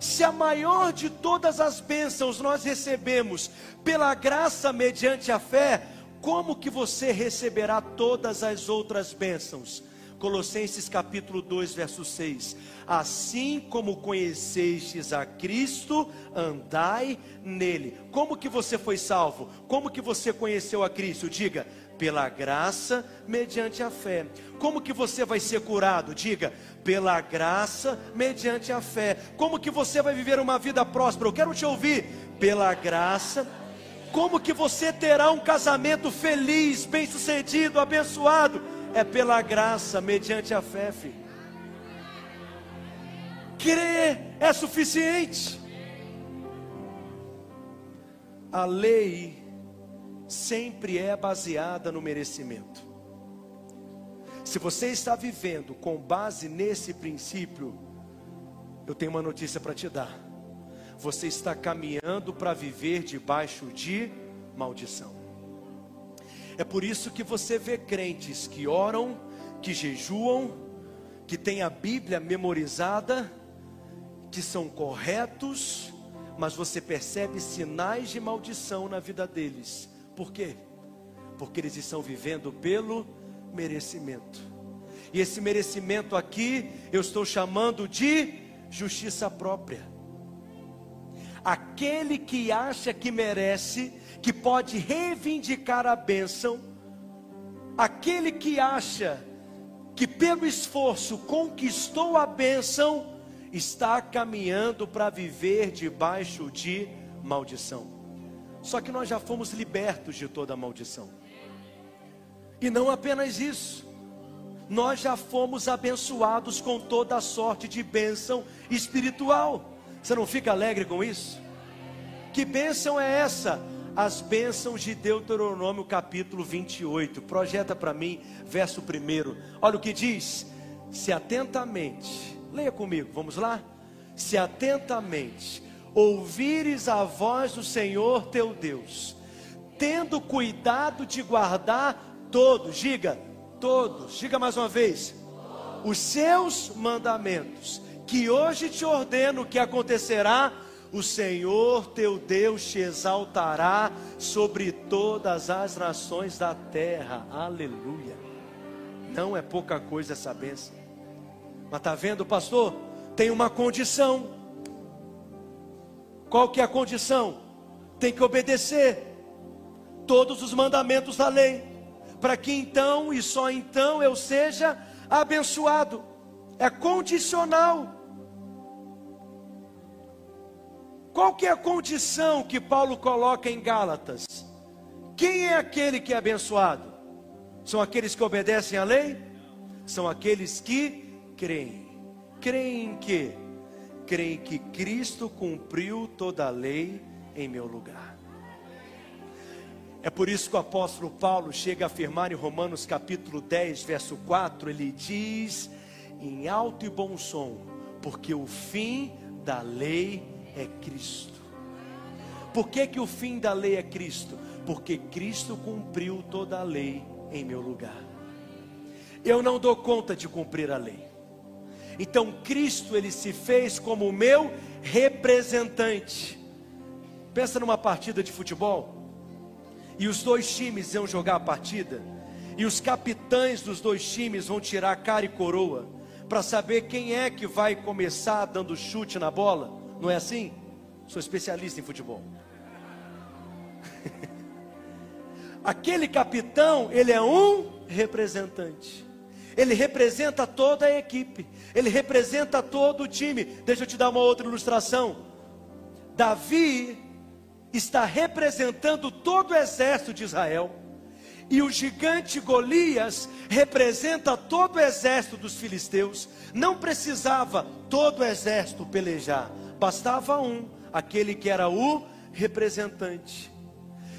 se a maior de todas as bênçãos nós recebemos pela graça mediante a fé, como que você receberá todas as outras bênçãos? Colossenses capítulo 2, verso 6. Assim como conhecestes a Cristo, andai nele. Como que você foi salvo? Como que você conheceu a Cristo? Diga, pela graça, mediante a fé. Como que você vai ser curado? Diga, pela graça, mediante a fé. Como que você vai viver uma vida próspera? Eu quero te ouvir. Pela graça, como que você terá um casamento feliz, bem-sucedido, abençoado? É pela graça, mediante a fé, filho. Crer é suficiente. A lei sempre é baseada no merecimento. Se você está vivendo com base nesse princípio, eu tenho uma notícia para te dar. Você está caminhando para viver debaixo de maldição. É por isso que você vê crentes que oram, que jejuam, que têm a Bíblia memorizada, que são corretos, mas você percebe sinais de maldição na vida deles. Por quê? Porque eles estão vivendo pelo merecimento. E esse merecimento aqui eu estou chamando de justiça própria. Aquele que acha que merece, que pode reivindicar a bênção, aquele que acha que pelo esforço conquistou a bênção, está caminhando para viver debaixo de maldição. Só que nós já fomos libertos de toda maldição. E não apenas isso, nós já fomos abençoados com toda a sorte de bênção espiritual. Você não fica alegre com isso? Que bênção é essa? As bênçãos de Deuteronômio capítulo 28. Projeta para mim, verso 1. Olha o que diz: Se atentamente, leia comigo, vamos lá? Se atentamente ouvires a voz do Senhor teu Deus, tendo cuidado de guardar todos, diga, todos, diga mais uma vez, os seus mandamentos que hoje te ordeno que acontecerá, o Senhor teu Deus te exaltará sobre todas as nações da terra. Aleluia. Não é pouca coisa essa bênção. Mas está vendo, pastor? Tem uma condição. Qual que é a condição? Tem que obedecer todos os mandamentos da lei, para que então e só então eu seja abençoado. É condicional. Qual que é a condição que Paulo coloca em Gálatas? Quem é aquele que é abençoado? São aqueles que obedecem à lei? São aqueles que creem. Creem em quê? Creem que Cristo cumpriu toda a lei em meu lugar. É por isso que o apóstolo Paulo chega a afirmar em Romanos capítulo 10, verso 4, ele diz em alto e bom som, porque o fim da lei é Cristo. Por que, que o fim da lei é Cristo? Porque Cristo cumpriu toda a lei em meu lugar. Eu não dou conta de cumprir a lei. Então Cristo ele se fez como o meu representante. Pensa numa partida de futebol e os dois times iam jogar a partida e os capitães dos dois times vão tirar cara e coroa para saber quem é que vai começar dando chute na bola. Não é assim? Sou especialista em futebol. Aquele capitão, ele é um representante. Ele representa toda a equipe. Ele representa todo o time. Deixa eu te dar uma outra ilustração. Davi está representando todo o exército de Israel. E o gigante Golias representa todo o exército dos filisteus. Não precisava todo o exército pelejar, bastava um, aquele que era o representante.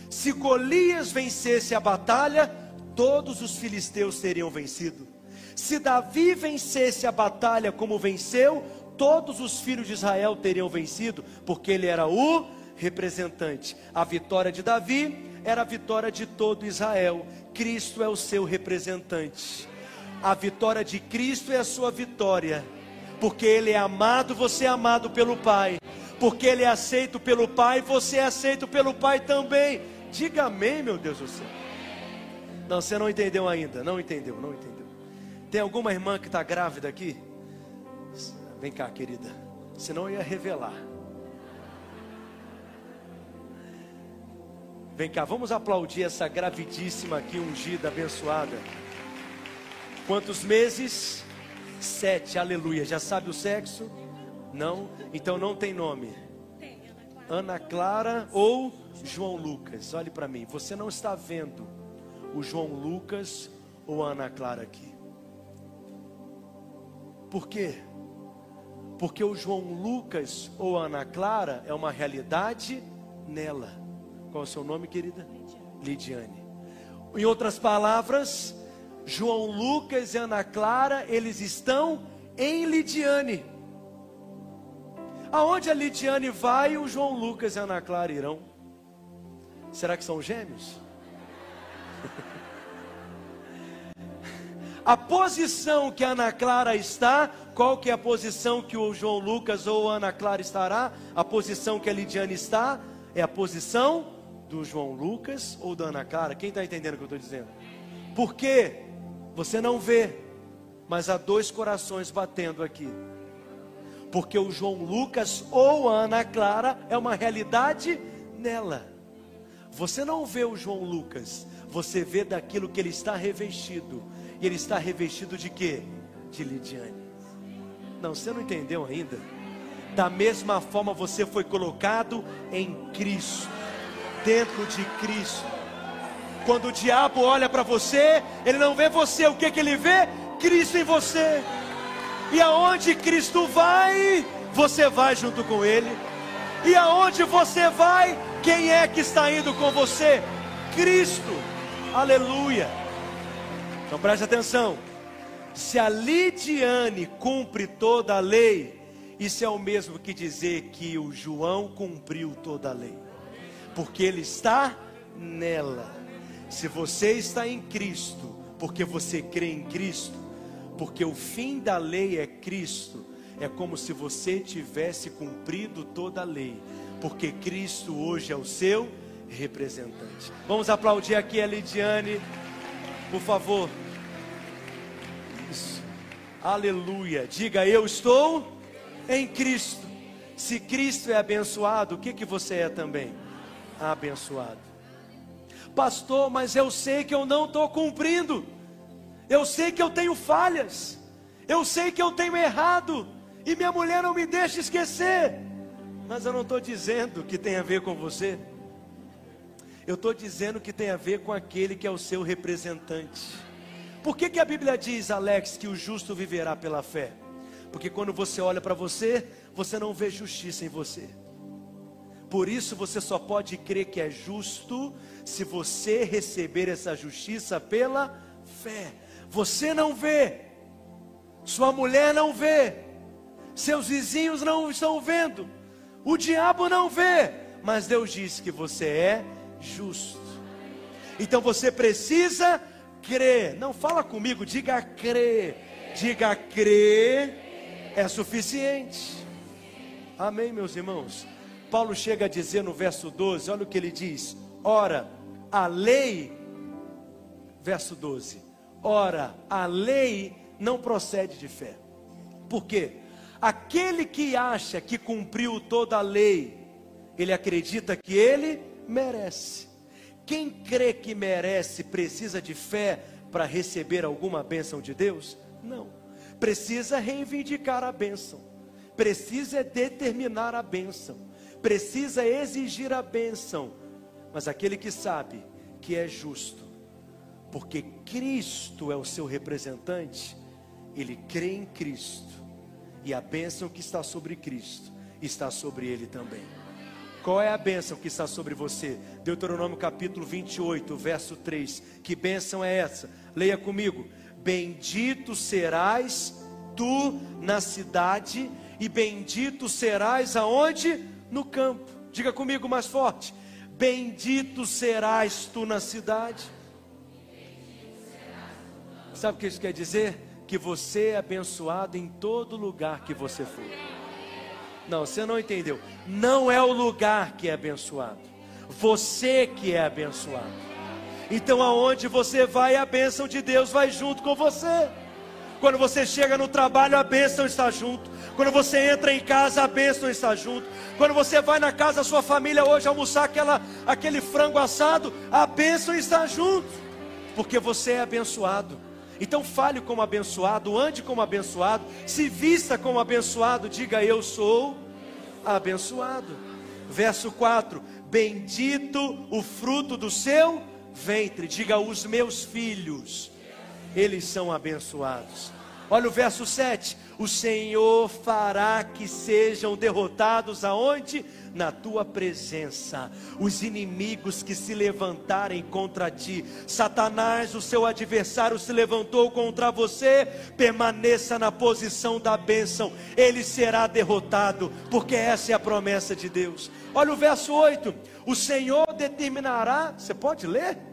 Se Golias vencesse a batalha, todos os filisteus teriam vencido. Se Davi vencesse a batalha como venceu, todos os filhos de Israel teriam vencido, porque ele era o representante. A vitória de Davi era a vitória de todo Israel. Cristo é o seu representante. A vitória de Cristo é a sua vitória porque ele é amado, você é amado pelo Pai, porque ele é aceito pelo Pai, você é aceito pelo Pai também. Diga amém, meu Deus do céu. Não, você não entendeu ainda, não entendeu, não entendeu. Tem alguma irmã que está grávida aqui? Vem cá, querida, senão eu ia revelar. Vem cá, vamos aplaudir essa gravidíssima aqui, ungida, abençoada. Quantos meses? Sete, aleluia. Já sabe o sexo? Não? Então não tem nome. Ana Clara ou João Lucas. Olhe para mim. Você não está vendo o João Lucas ou a Ana Clara aqui. Por quê? Porque o João Lucas ou a Ana Clara é uma realidade nela. Qual é o seu nome, querida? Lidiane. Em outras palavras, João Lucas e Ana Clara, eles estão em Lidiane. Aonde a Lidiane vai, o João Lucas e a Ana Clara irão. Será que são gêmeos? a posição que a Ana Clara está, qual que é a posição que o João Lucas ou a Ana Clara estará? A posição que a Lidiane está é a posição do João Lucas ou da Ana Clara? Quem está entendendo o que eu estou dizendo? Por quê? Você não vê, mas há dois corações batendo aqui. Porque o João Lucas ou a Ana Clara é uma realidade nela. Você não vê o João Lucas, você vê daquilo que ele está revestido. E ele está revestido de quê? De Lidiane. Não, você não entendeu ainda? Da mesma forma você foi colocado em Cristo, dentro de Cristo. Quando o diabo olha para você, ele não vê você, o que, que ele vê? Cristo em você. E aonde Cristo vai, você vai junto com ele. E aonde você vai, quem é que está indo com você? Cristo. Aleluia. Então preste atenção. Se a Lidiane cumpre toda a lei, isso é o mesmo que dizer que o João cumpriu toda a lei, porque ele está nela. Se você está em Cristo, porque você crê em Cristo, porque o fim da lei é Cristo, é como se você tivesse cumprido toda a lei, porque Cristo hoje é o seu representante. Vamos aplaudir aqui a Lidiane, por favor. Isso. Aleluia. Diga eu estou em Cristo. Se Cristo é abençoado, o que que você é também? Abençoado. Pastor, mas eu sei que eu não estou cumprindo. Eu sei que eu tenho falhas. Eu sei que eu tenho errado. E minha mulher não me deixa esquecer. Mas eu não estou dizendo que tem a ver com você. Eu estou dizendo que tem a ver com aquele que é o seu representante. Por que, que a Bíblia diz, Alex, que o justo viverá pela fé? Porque quando você olha para você, você não vê justiça em você. Por isso você só pode crer que é justo se você receber essa justiça pela fé. Você não vê, sua mulher não vê, seus vizinhos não estão vendo, o diabo não vê, mas Deus diz que você é justo. Então você precisa crer. Não fala comigo, diga crer. Diga crer é suficiente. Amém, meus irmãos. Paulo chega a dizer no verso 12, olha o que ele diz: Ora, a lei, verso 12, ora, a lei não procede de fé. Por quê? Aquele que acha que cumpriu toda a lei, ele acredita que ele merece. Quem crê que merece precisa de fé para receber alguma bênção de Deus? Não. Precisa reivindicar a bênção. Precisa determinar a bênção. Precisa exigir a bênção. Mas aquele que sabe que é justo, porque Cristo é o seu representante, ele crê em Cristo. E a bênção que está sobre Cristo está sobre ele também. Qual é a bênção que está sobre você? Deuteronômio capítulo 28, verso 3. Que bênção é essa? Leia comigo. Bendito serás tu na cidade, e bendito serás aonde? No campo. Diga comigo mais forte. Bendito serás tu na cidade. Sabe o que isso quer dizer? Que você é abençoado em todo lugar que você for. Não, você não entendeu. Não é o lugar que é abençoado. Você que é abençoado. Então aonde você vai, a bênção de Deus vai junto com você. Quando você chega no trabalho, a bênção está junto. Quando você entra em casa, a bênção está junto. Quando você vai na casa da sua família hoje almoçar aquela, aquele frango assado, a bênção está junto. Porque você é abençoado. Então fale como abençoado, ande como abençoado, se vista como abençoado, diga eu sou abençoado. Verso 4: Bendito o fruto do seu ventre, diga os meus filhos, eles são abençoados. Olha o verso 7: O Senhor fará que sejam derrotados aonde? Na tua presença, os inimigos que se levantarem contra ti, Satanás, o seu adversário, se levantou contra você, permaneça na posição da bênção, ele será derrotado, porque essa é a promessa de Deus. Olha o verso 8: O Senhor determinará, você pode ler?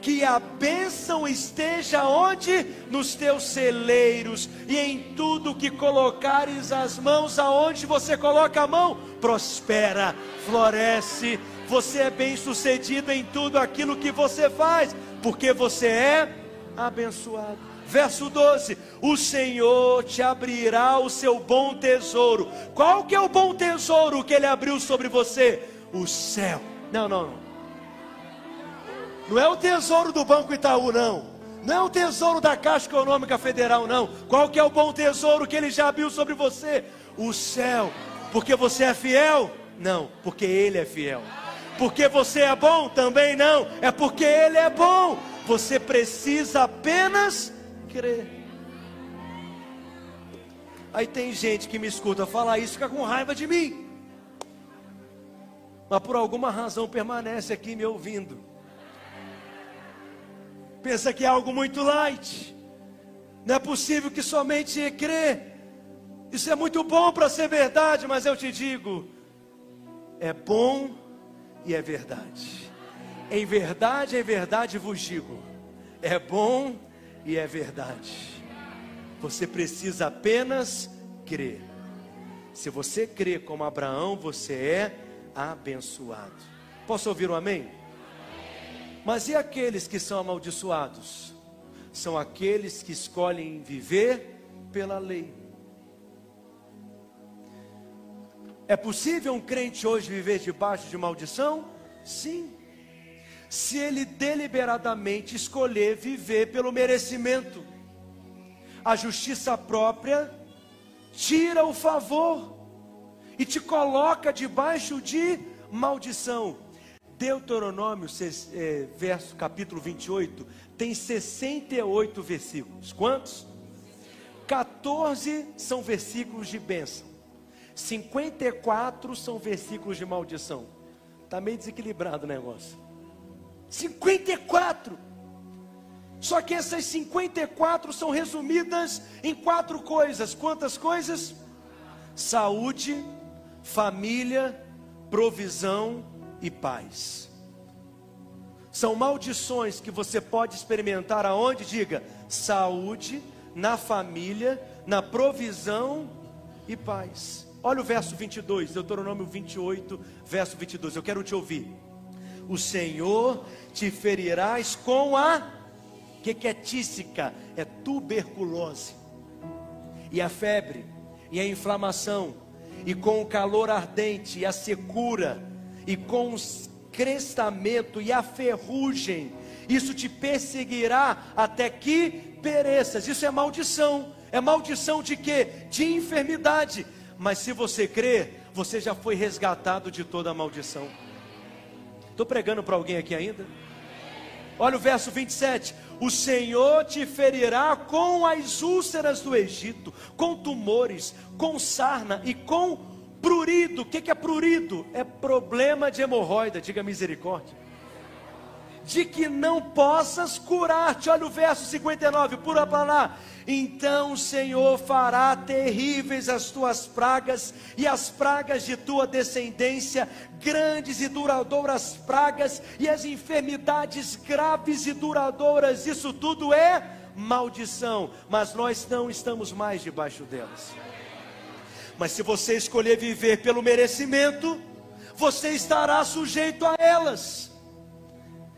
Que a bênção esteja onde? Nos teus celeiros e em tudo que colocares as mãos, aonde você coloca a mão, prospera, floresce. Você é bem sucedido em tudo aquilo que você faz, porque você é abençoado. Verso 12: O Senhor te abrirá o seu bom tesouro. Qual que é o bom tesouro que ele abriu sobre você? O céu. Não, não, não. Não é o tesouro do Banco Itaú, não. Não é o tesouro da Caixa Econômica Federal, não. Qual que é o bom tesouro que ele já abriu sobre você? O céu. Porque você é fiel? Não, porque ele é fiel. Porque você é bom? Também não. É porque ele é bom. Você precisa apenas crer. Aí tem gente que me escuta falar isso, fica com raiva de mim. Mas por alguma razão permanece aqui me ouvindo pensa que é algo muito light. Não é possível que somente crer. Isso é muito bom para ser verdade, mas eu te digo, é bom e é verdade. Em verdade, em verdade vos digo, é bom e é verdade. Você precisa apenas crê. Se você crê como Abraão, você é abençoado. Posso ouvir um amém? Mas e aqueles que são amaldiçoados? São aqueles que escolhem viver pela lei. É possível um crente hoje viver debaixo de maldição? Sim. Se ele deliberadamente escolher viver pelo merecimento, a justiça própria tira o favor e te coloca debaixo de maldição. Deuteronômio, é, verso capítulo 28, tem 68 versículos. Quantos? 14 são versículos de bênção. 54 são versículos de maldição. Está meio desequilibrado o negócio. 54! Só que essas 54 são resumidas em quatro coisas. Quantas coisas? Saúde, família, provisão e paz. São maldições que você pode experimentar aonde? Diga, saúde, na família, na provisão e paz. Olha o verso 22, Deuteronômio 28, verso 22. Eu quero te ouvir. O Senhor te ferirás com a que que é tísica? É tuberculose. E a febre, e a inflamação, e com o calor ardente, e a secura, e com o crestamento e a ferrugem, isso te perseguirá até que pereças. Isso é maldição. É maldição de quê? De enfermidade. Mas se você crê, você já foi resgatado de toda a maldição. Estou pregando para alguém aqui ainda? Olha o verso 27. O Senhor te ferirá com as úlceras do Egito, com tumores, com sarna e com prurido. O que é prurido? É problema de hemorroida, diga misericórdia de que não possas curar-te. Olha o verso 59, pura para lá. Então o Senhor fará terríveis as tuas pragas e as pragas de tua descendência, grandes e duradouras pragas e as enfermidades graves e duradouras. Isso tudo é maldição, mas nós não estamos mais debaixo delas. Mas se você escolher viver pelo merecimento, você estará sujeito a elas.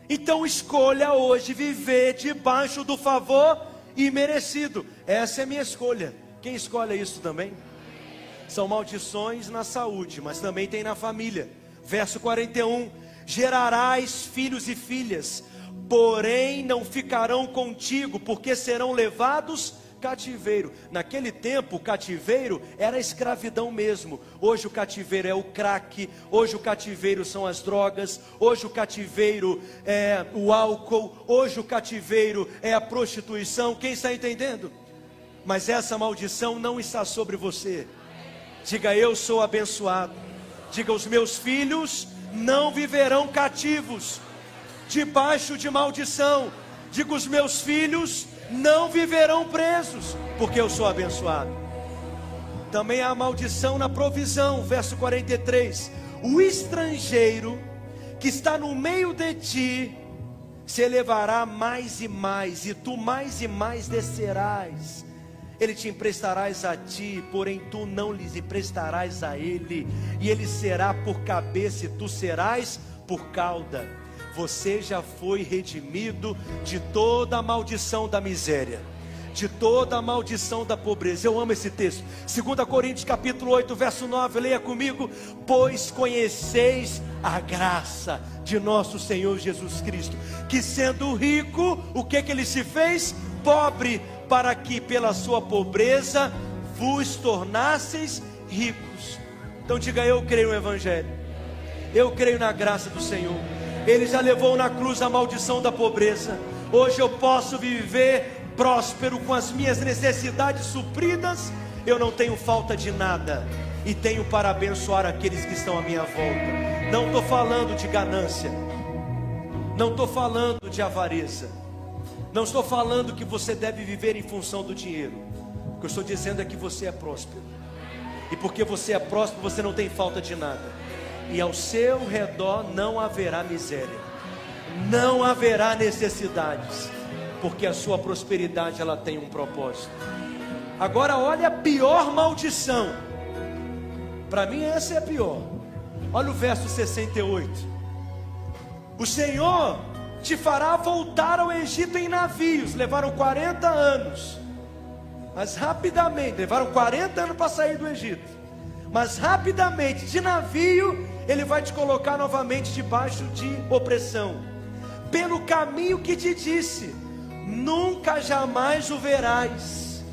Então escolha hoje viver debaixo do favor imerecido. Essa é a minha escolha. Quem escolhe isso também? São maldições na saúde, mas também tem na família. Verso 41: Gerarás filhos e filhas, porém não ficarão contigo, porque serão levados cativeiro. Naquele tempo, o cativeiro era a escravidão mesmo. Hoje o cativeiro é o crack, hoje o cativeiro são as drogas, hoje o cativeiro é o álcool, hoje o cativeiro é a prostituição. Quem está entendendo? Mas essa maldição não está sobre você. Diga eu sou abençoado. Diga os meus filhos não viverão cativos debaixo de maldição. Diga os meus filhos não viverão presos, porque eu sou abençoado. Também há maldição na provisão, verso 43. O estrangeiro que está no meio de ti se elevará mais e mais, e tu mais e mais descerás. Ele te emprestarás a ti, porém tu não lhes emprestarás a ele, e ele será por cabeça e tu serás por cauda você já foi redimido de toda a maldição da miséria, de toda a maldição da pobreza. Eu amo esse texto. 2 Coríntios capítulo 8, verso 9, leia comigo: "Pois conheceis a graça de nosso Senhor Jesus Cristo, que sendo rico, o que que ele se fez? Pobre, para que pela sua pobreza vos tornasseis ricos." Então diga eu creio no evangelho. Eu creio na graça do Senhor. Ele já levou na cruz a maldição da pobreza. Hoje eu posso viver próspero com as minhas necessidades supridas. Eu não tenho falta de nada e tenho para abençoar aqueles que estão à minha volta. Não estou falando de ganância, não estou falando de avareza, não estou falando que você deve viver em função do dinheiro. O que eu estou dizendo é que você é próspero, e porque você é próspero, você não tem falta de nada e ao seu redor não haverá miséria, não haverá necessidades, porque a sua prosperidade ela tem um propósito. Agora olha a pior maldição. Para mim essa é a pior. Olha o verso 68. O Senhor te fará voltar ao Egito em navios. Levaram 40 anos. Mas rapidamente, levaram 40 anos para sair do Egito. Mas rapidamente, de navio, ele vai te colocar novamente debaixo de opressão. Pelo caminho que te disse, nunca jamais o verás.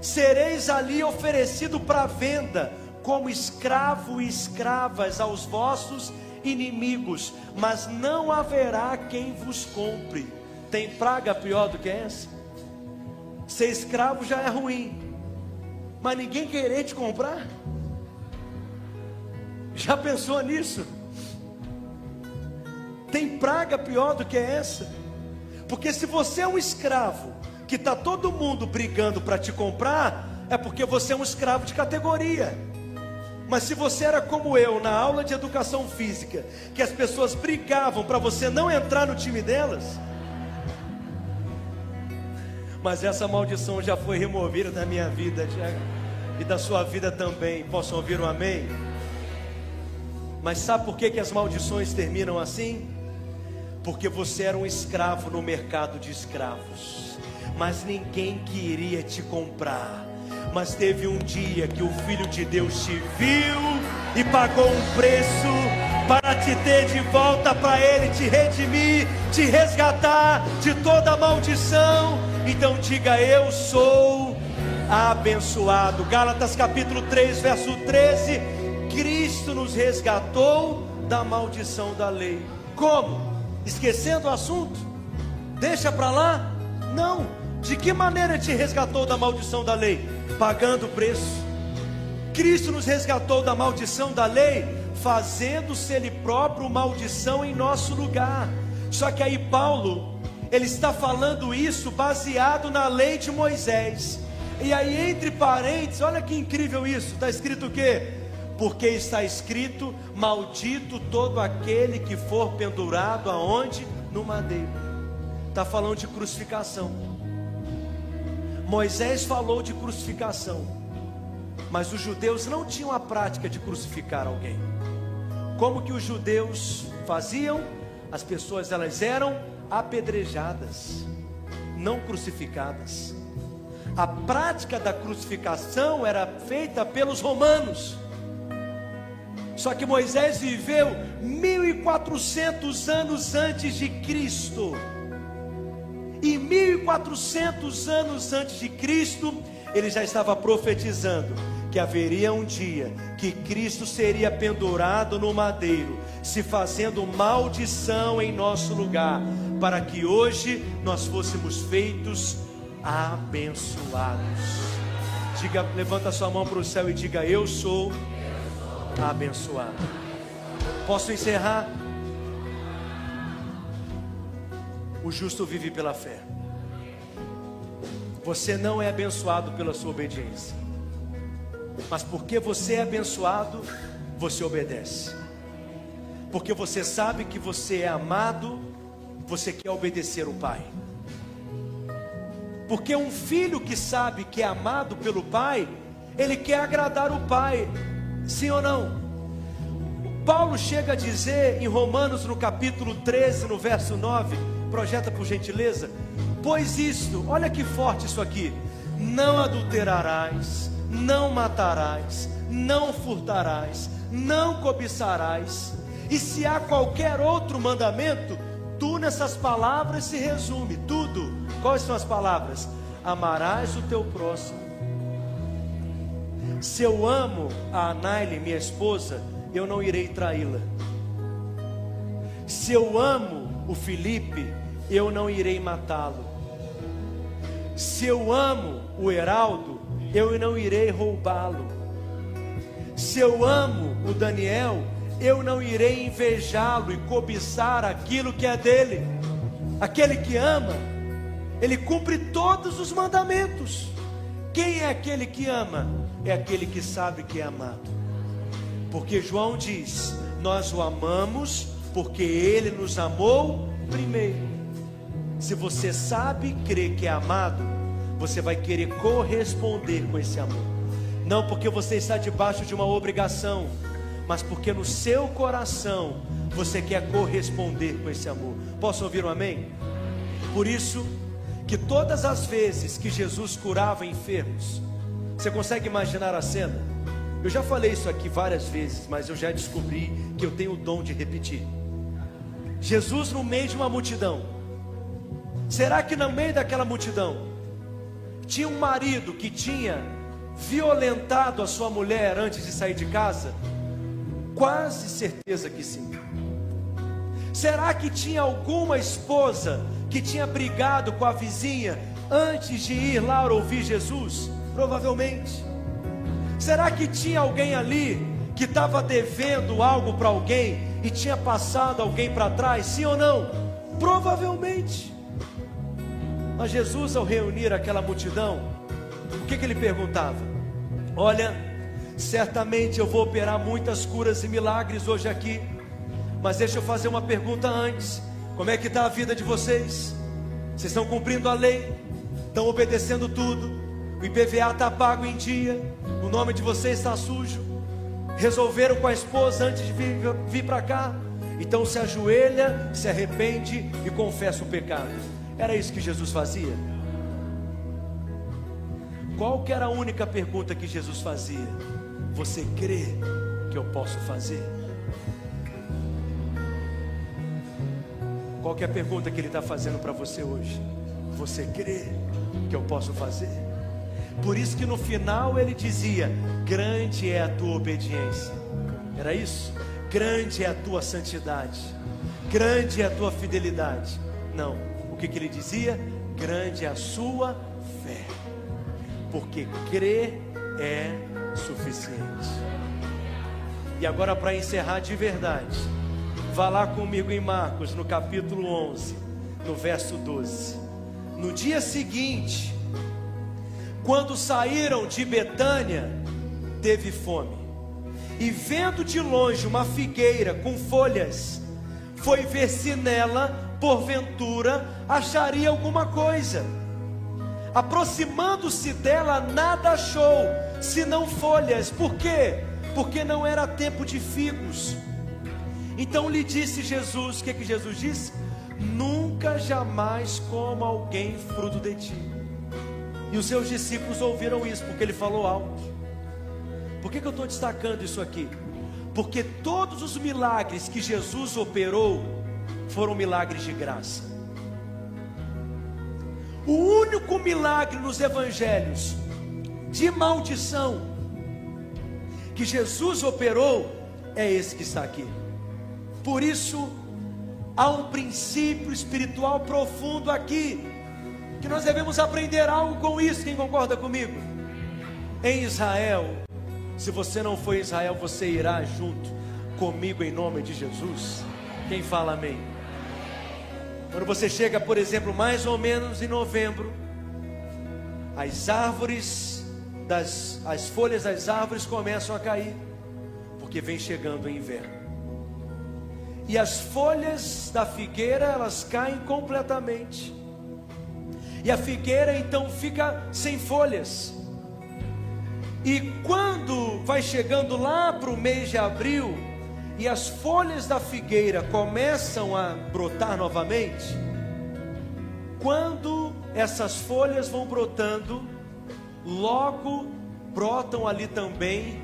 Sereis ali oferecido para venda, como escravo e escravas aos vossos inimigos, mas não haverá quem vos compre. Tem praga pior do que essa? Ser escravo já é ruim, mas ninguém querer te comprar? Já pensou nisso? Tem praga pior do que essa? Porque se você é um escravo, que está todo mundo brigando para te comprar, é porque você é um escravo de categoria. Mas se você era como eu na aula de educação física, que as pessoas brigavam para você não entrar no time delas, mas essa maldição já foi removida da minha vida e da sua vida também. Posso ouvir um amém? Mas sabe por que, que as maldições terminam assim? Porque você era um escravo no mercado de escravos, mas ninguém queria te comprar mas teve um dia que o Filho de Deus te viu e pagou um preço para te ter de volta para Ele, te redimir, te resgatar de toda maldição. Então diga: Eu sou abençoado. Gálatas capítulo 3, verso 13: Cristo nos resgatou da maldição da lei. Como? Esquecendo o assunto? Deixa para lá? Não. De que maneira te resgatou da maldição da lei? pagando o preço. Cristo nos resgatou da maldição da lei, fazendo-se Ele próprio maldição em nosso lugar. Só que aí Paulo, ele está falando isso baseado na lei de Moisés. E aí, entre parênteses, olha que incrível isso: está escrito o quê? Porque está escrito: Maldito todo aquele que for pendurado aonde? No madeiro. Está falando de crucificação. Moisés falou de crucificação, mas os judeus não tinham a prática de crucificar alguém. Como que os judeus faziam? As pessoas elas eram apedrejadas, não crucificadas. A prática da crucificação era feita pelos romanos. Só que Moisés viveu 1400 anos antes de Cristo. E 1400 anos antes de Cristo, ele já estava profetizando que haveria um dia que Cristo seria pendurado no madeiro, se fazendo maldição em nosso lugar, para que hoje nós fôssemos feitos abençoados. Diga, levanta sua mão para o céu e diga: Eu sou abençoado. Posso encerrar? O justo vive pela fé. Você não é abençoado pela sua obediência. Mas porque você é abençoado, você obedece. Porque você sabe que você é amado, você quer obedecer o Pai. Porque um filho que sabe que é amado pelo Pai, ele quer agradar o Pai, sim ou não? Paulo chega a dizer em Romanos, no capítulo 13, no verso 9: Projeta por gentileza. Pois isto, olha que forte isso aqui: não adulterarás, não matarás, não furtarás, não cobiçarás. E se há qualquer outro mandamento, tu nessas palavras se resume tudo. Quais são as palavras? Amarás o teu próximo. Se eu amo a Anaile, minha esposa, eu não irei traí-la. Se eu amo o Felipe, eu não irei matá-lo. Se eu amo o Heraldo, eu não irei roubá-lo. Se eu amo o Daniel, eu não irei invejá-lo e cobiçar aquilo que é dele. Aquele que ama, ele cumpre todos os mandamentos. Quem é aquele que ama? É aquele que sabe que é amado. Porque João diz: Nós o amamos porque Ele nos amou primeiro. Se você sabe crê que é amado, você vai querer corresponder com esse amor. Não porque você está debaixo de uma obrigação, mas porque no seu coração você quer corresponder com esse amor. Posso ouvir um amém? Por isso que todas as vezes que Jesus curava enfermos, você consegue imaginar a cena? Eu já falei isso aqui várias vezes, mas eu já descobri que eu tenho o dom de repetir. Jesus no meio de uma multidão. Será que no meio daquela multidão tinha um marido que tinha violentado a sua mulher antes de sair de casa? Quase certeza que sim. Será que tinha alguma esposa que tinha brigado com a vizinha antes de ir lá ouvir Jesus? Provavelmente. Será que tinha alguém ali que estava devendo algo para alguém e tinha passado alguém para trás? Sim ou não? Provavelmente. Mas Jesus, ao reunir aquela multidão, o que, que ele perguntava? Olha, certamente eu vou operar muitas curas e milagres hoje aqui, mas deixa eu fazer uma pergunta antes: como é que está a vida de vocês? Vocês estão cumprindo a lei? Estão obedecendo tudo? O IPVA está pago em dia? O nome de vocês está sujo? Resolveram com a esposa antes de vir, vir para cá? Então se ajoelha, se arrepende e confessa o pecado. Era isso que Jesus fazia? Qual que era a única pergunta que Jesus fazia? Você crê que eu posso fazer? Qual que é a pergunta que ele está fazendo para você hoje? Você crê que eu posso fazer? Por isso que no final ele dizia: Grande é a tua obediência. Era isso? Grande é a tua santidade. Grande é a tua fidelidade. Não. O que, que ele dizia? Grande é a sua fé. Porque crer é suficiente. E agora, para encerrar de verdade, vá lá comigo em Marcos, no capítulo 11, no verso 12. No dia seguinte, quando saíram de Betânia, teve fome. E vendo de longe uma figueira com folhas, foi ver se nela, porventura, acharia alguma coisa. Aproximando-se dela, nada achou, senão folhas. Por quê? Porque não era tempo de figos. Então lhe disse Jesus: o que, que Jesus disse? Nunca jamais coma alguém fruto de ti. E os seus discípulos ouviram isso, porque ele falou alto. Por que, que eu estou destacando isso aqui? Porque todos os milagres que Jesus operou foram milagres de graça. O único milagre nos evangelhos de maldição que Jesus operou é esse que está aqui. Por isso, há um princípio espiritual profundo aqui que nós devemos aprender algo com isso. Quem concorda comigo? Em Israel, se você não em Israel, você irá junto comigo em nome de Jesus. Quem fala amém? Quando você chega, por exemplo, mais ou menos em novembro, as árvores das as folhas das árvores começam a cair, porque vem chegando o inverno. E as folhas da figueira, elas caem completamente e a figueira então fica sem folhas. E quando vai chegando lá para o mês de abril, e as folhas da figueira começam a brotar novamente, quando essas folhas vão brotando, logo brotam ali também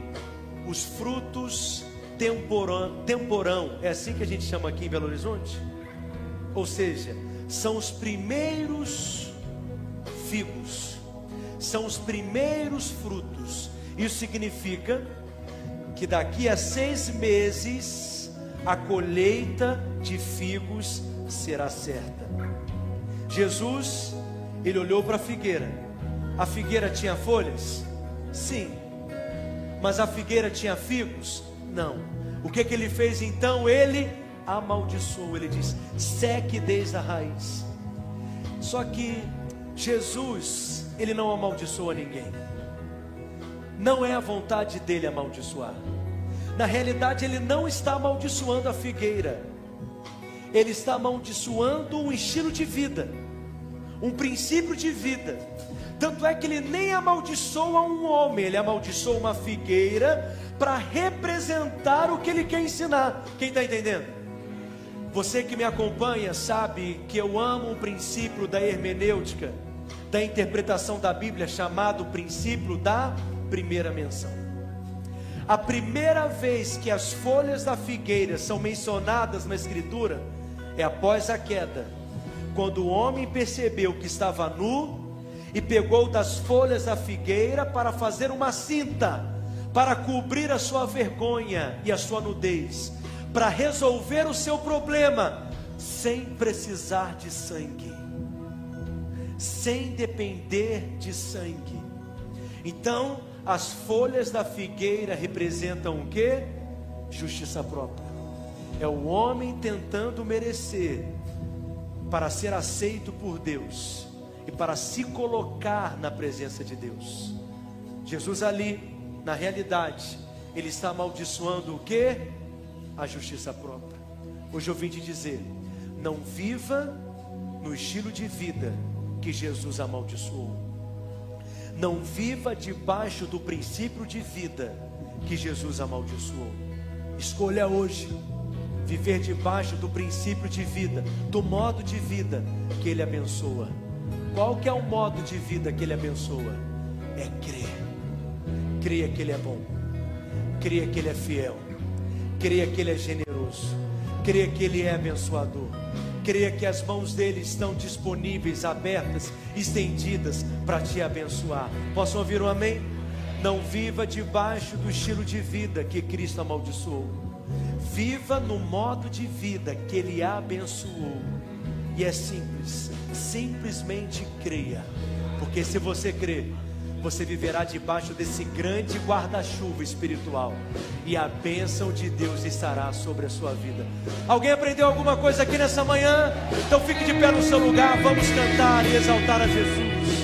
os frutos temporão, temporão, é assim que a gente chama aqui em Belo Horizonte? Ou seja, são os primeiros figos, são os primeiros frutos. Isso significa que daqui a seis meses a colheita de figos será certa. Jesus, ele olhou para a figueira. A figueira tinha folhas? Sim. Mas a figueira tinha figos? Não. O que, que ele fez então? Ele amaldiçoou. Ele diz: seque desde a raiz. Só que Jesus, ele não amaldiçoa ninguém. Não é a vontade dele amaldiçoar. Na realidade, ele não está amaldiçoando a figueira. Ele está amaldiçoando um estilo de vida, um princípio de vida. Tanto é que ele nem amaldiçoa um homem, ele amaldiçoa uma figueira para representar o que ele quer ensinar. Quem está entendendo? Você que me acompanha sabe que eu amo o princípio da hermenêutica, da interpretação da Bíblia, chamado princípio da primeira menção. A primeira vez que as folhas da figueira são mencionadas na Escritura é após a queda, quando o homem percebeu que estava nu e pegou das folhas da figueira para fazer uma cinta, para cobrir a sua vergonha e a sua nudez, para resolver o seu problema, sem precisar de sangue, sem depender de sangue. Então, as folhas da figueira representam o que? Justiça própria. É o homem tentando merecer para ser aceito por Deus e para se colocar na presença de Deus. Jesus ali, na realidade, ele está amaldiçoando o que? A justiça própria. Hoje eu vim te dizer: não viva no estilo de vida que Jesus amaldiçoou. Não viva debaixo do princípio de vida que Jesus amaldiçoou. Escolha hoje viver debaixo do princípio de vida, do modo de vida que Ele abençoa. Qual que é o modo de vida que Ele abençoa? É crer. Creia que Ele é bom. Creia que Ele é fiel. Creia que Ele é generoso. Creia que Ele é abençoador. Creia que as mãos dele estão disponíveis, abertas, estendidas para te abençoar. Posso ouvir um amém? Não viva debaixo do estilo de vida que Cristo amaldiçoou. Viva no modo de vida que Ele abençoou. E é simples, simplesmente creia, porque se você crer, você viverá debaixo desse grande guarda-chuva espiritual e a bênção de Deus estará sobre a sua vida. Alguém aprendeu alguma coisa aqui nessa manhã? Então fique de pé no seu lugar, vamos cantar e exaltar a Jesus.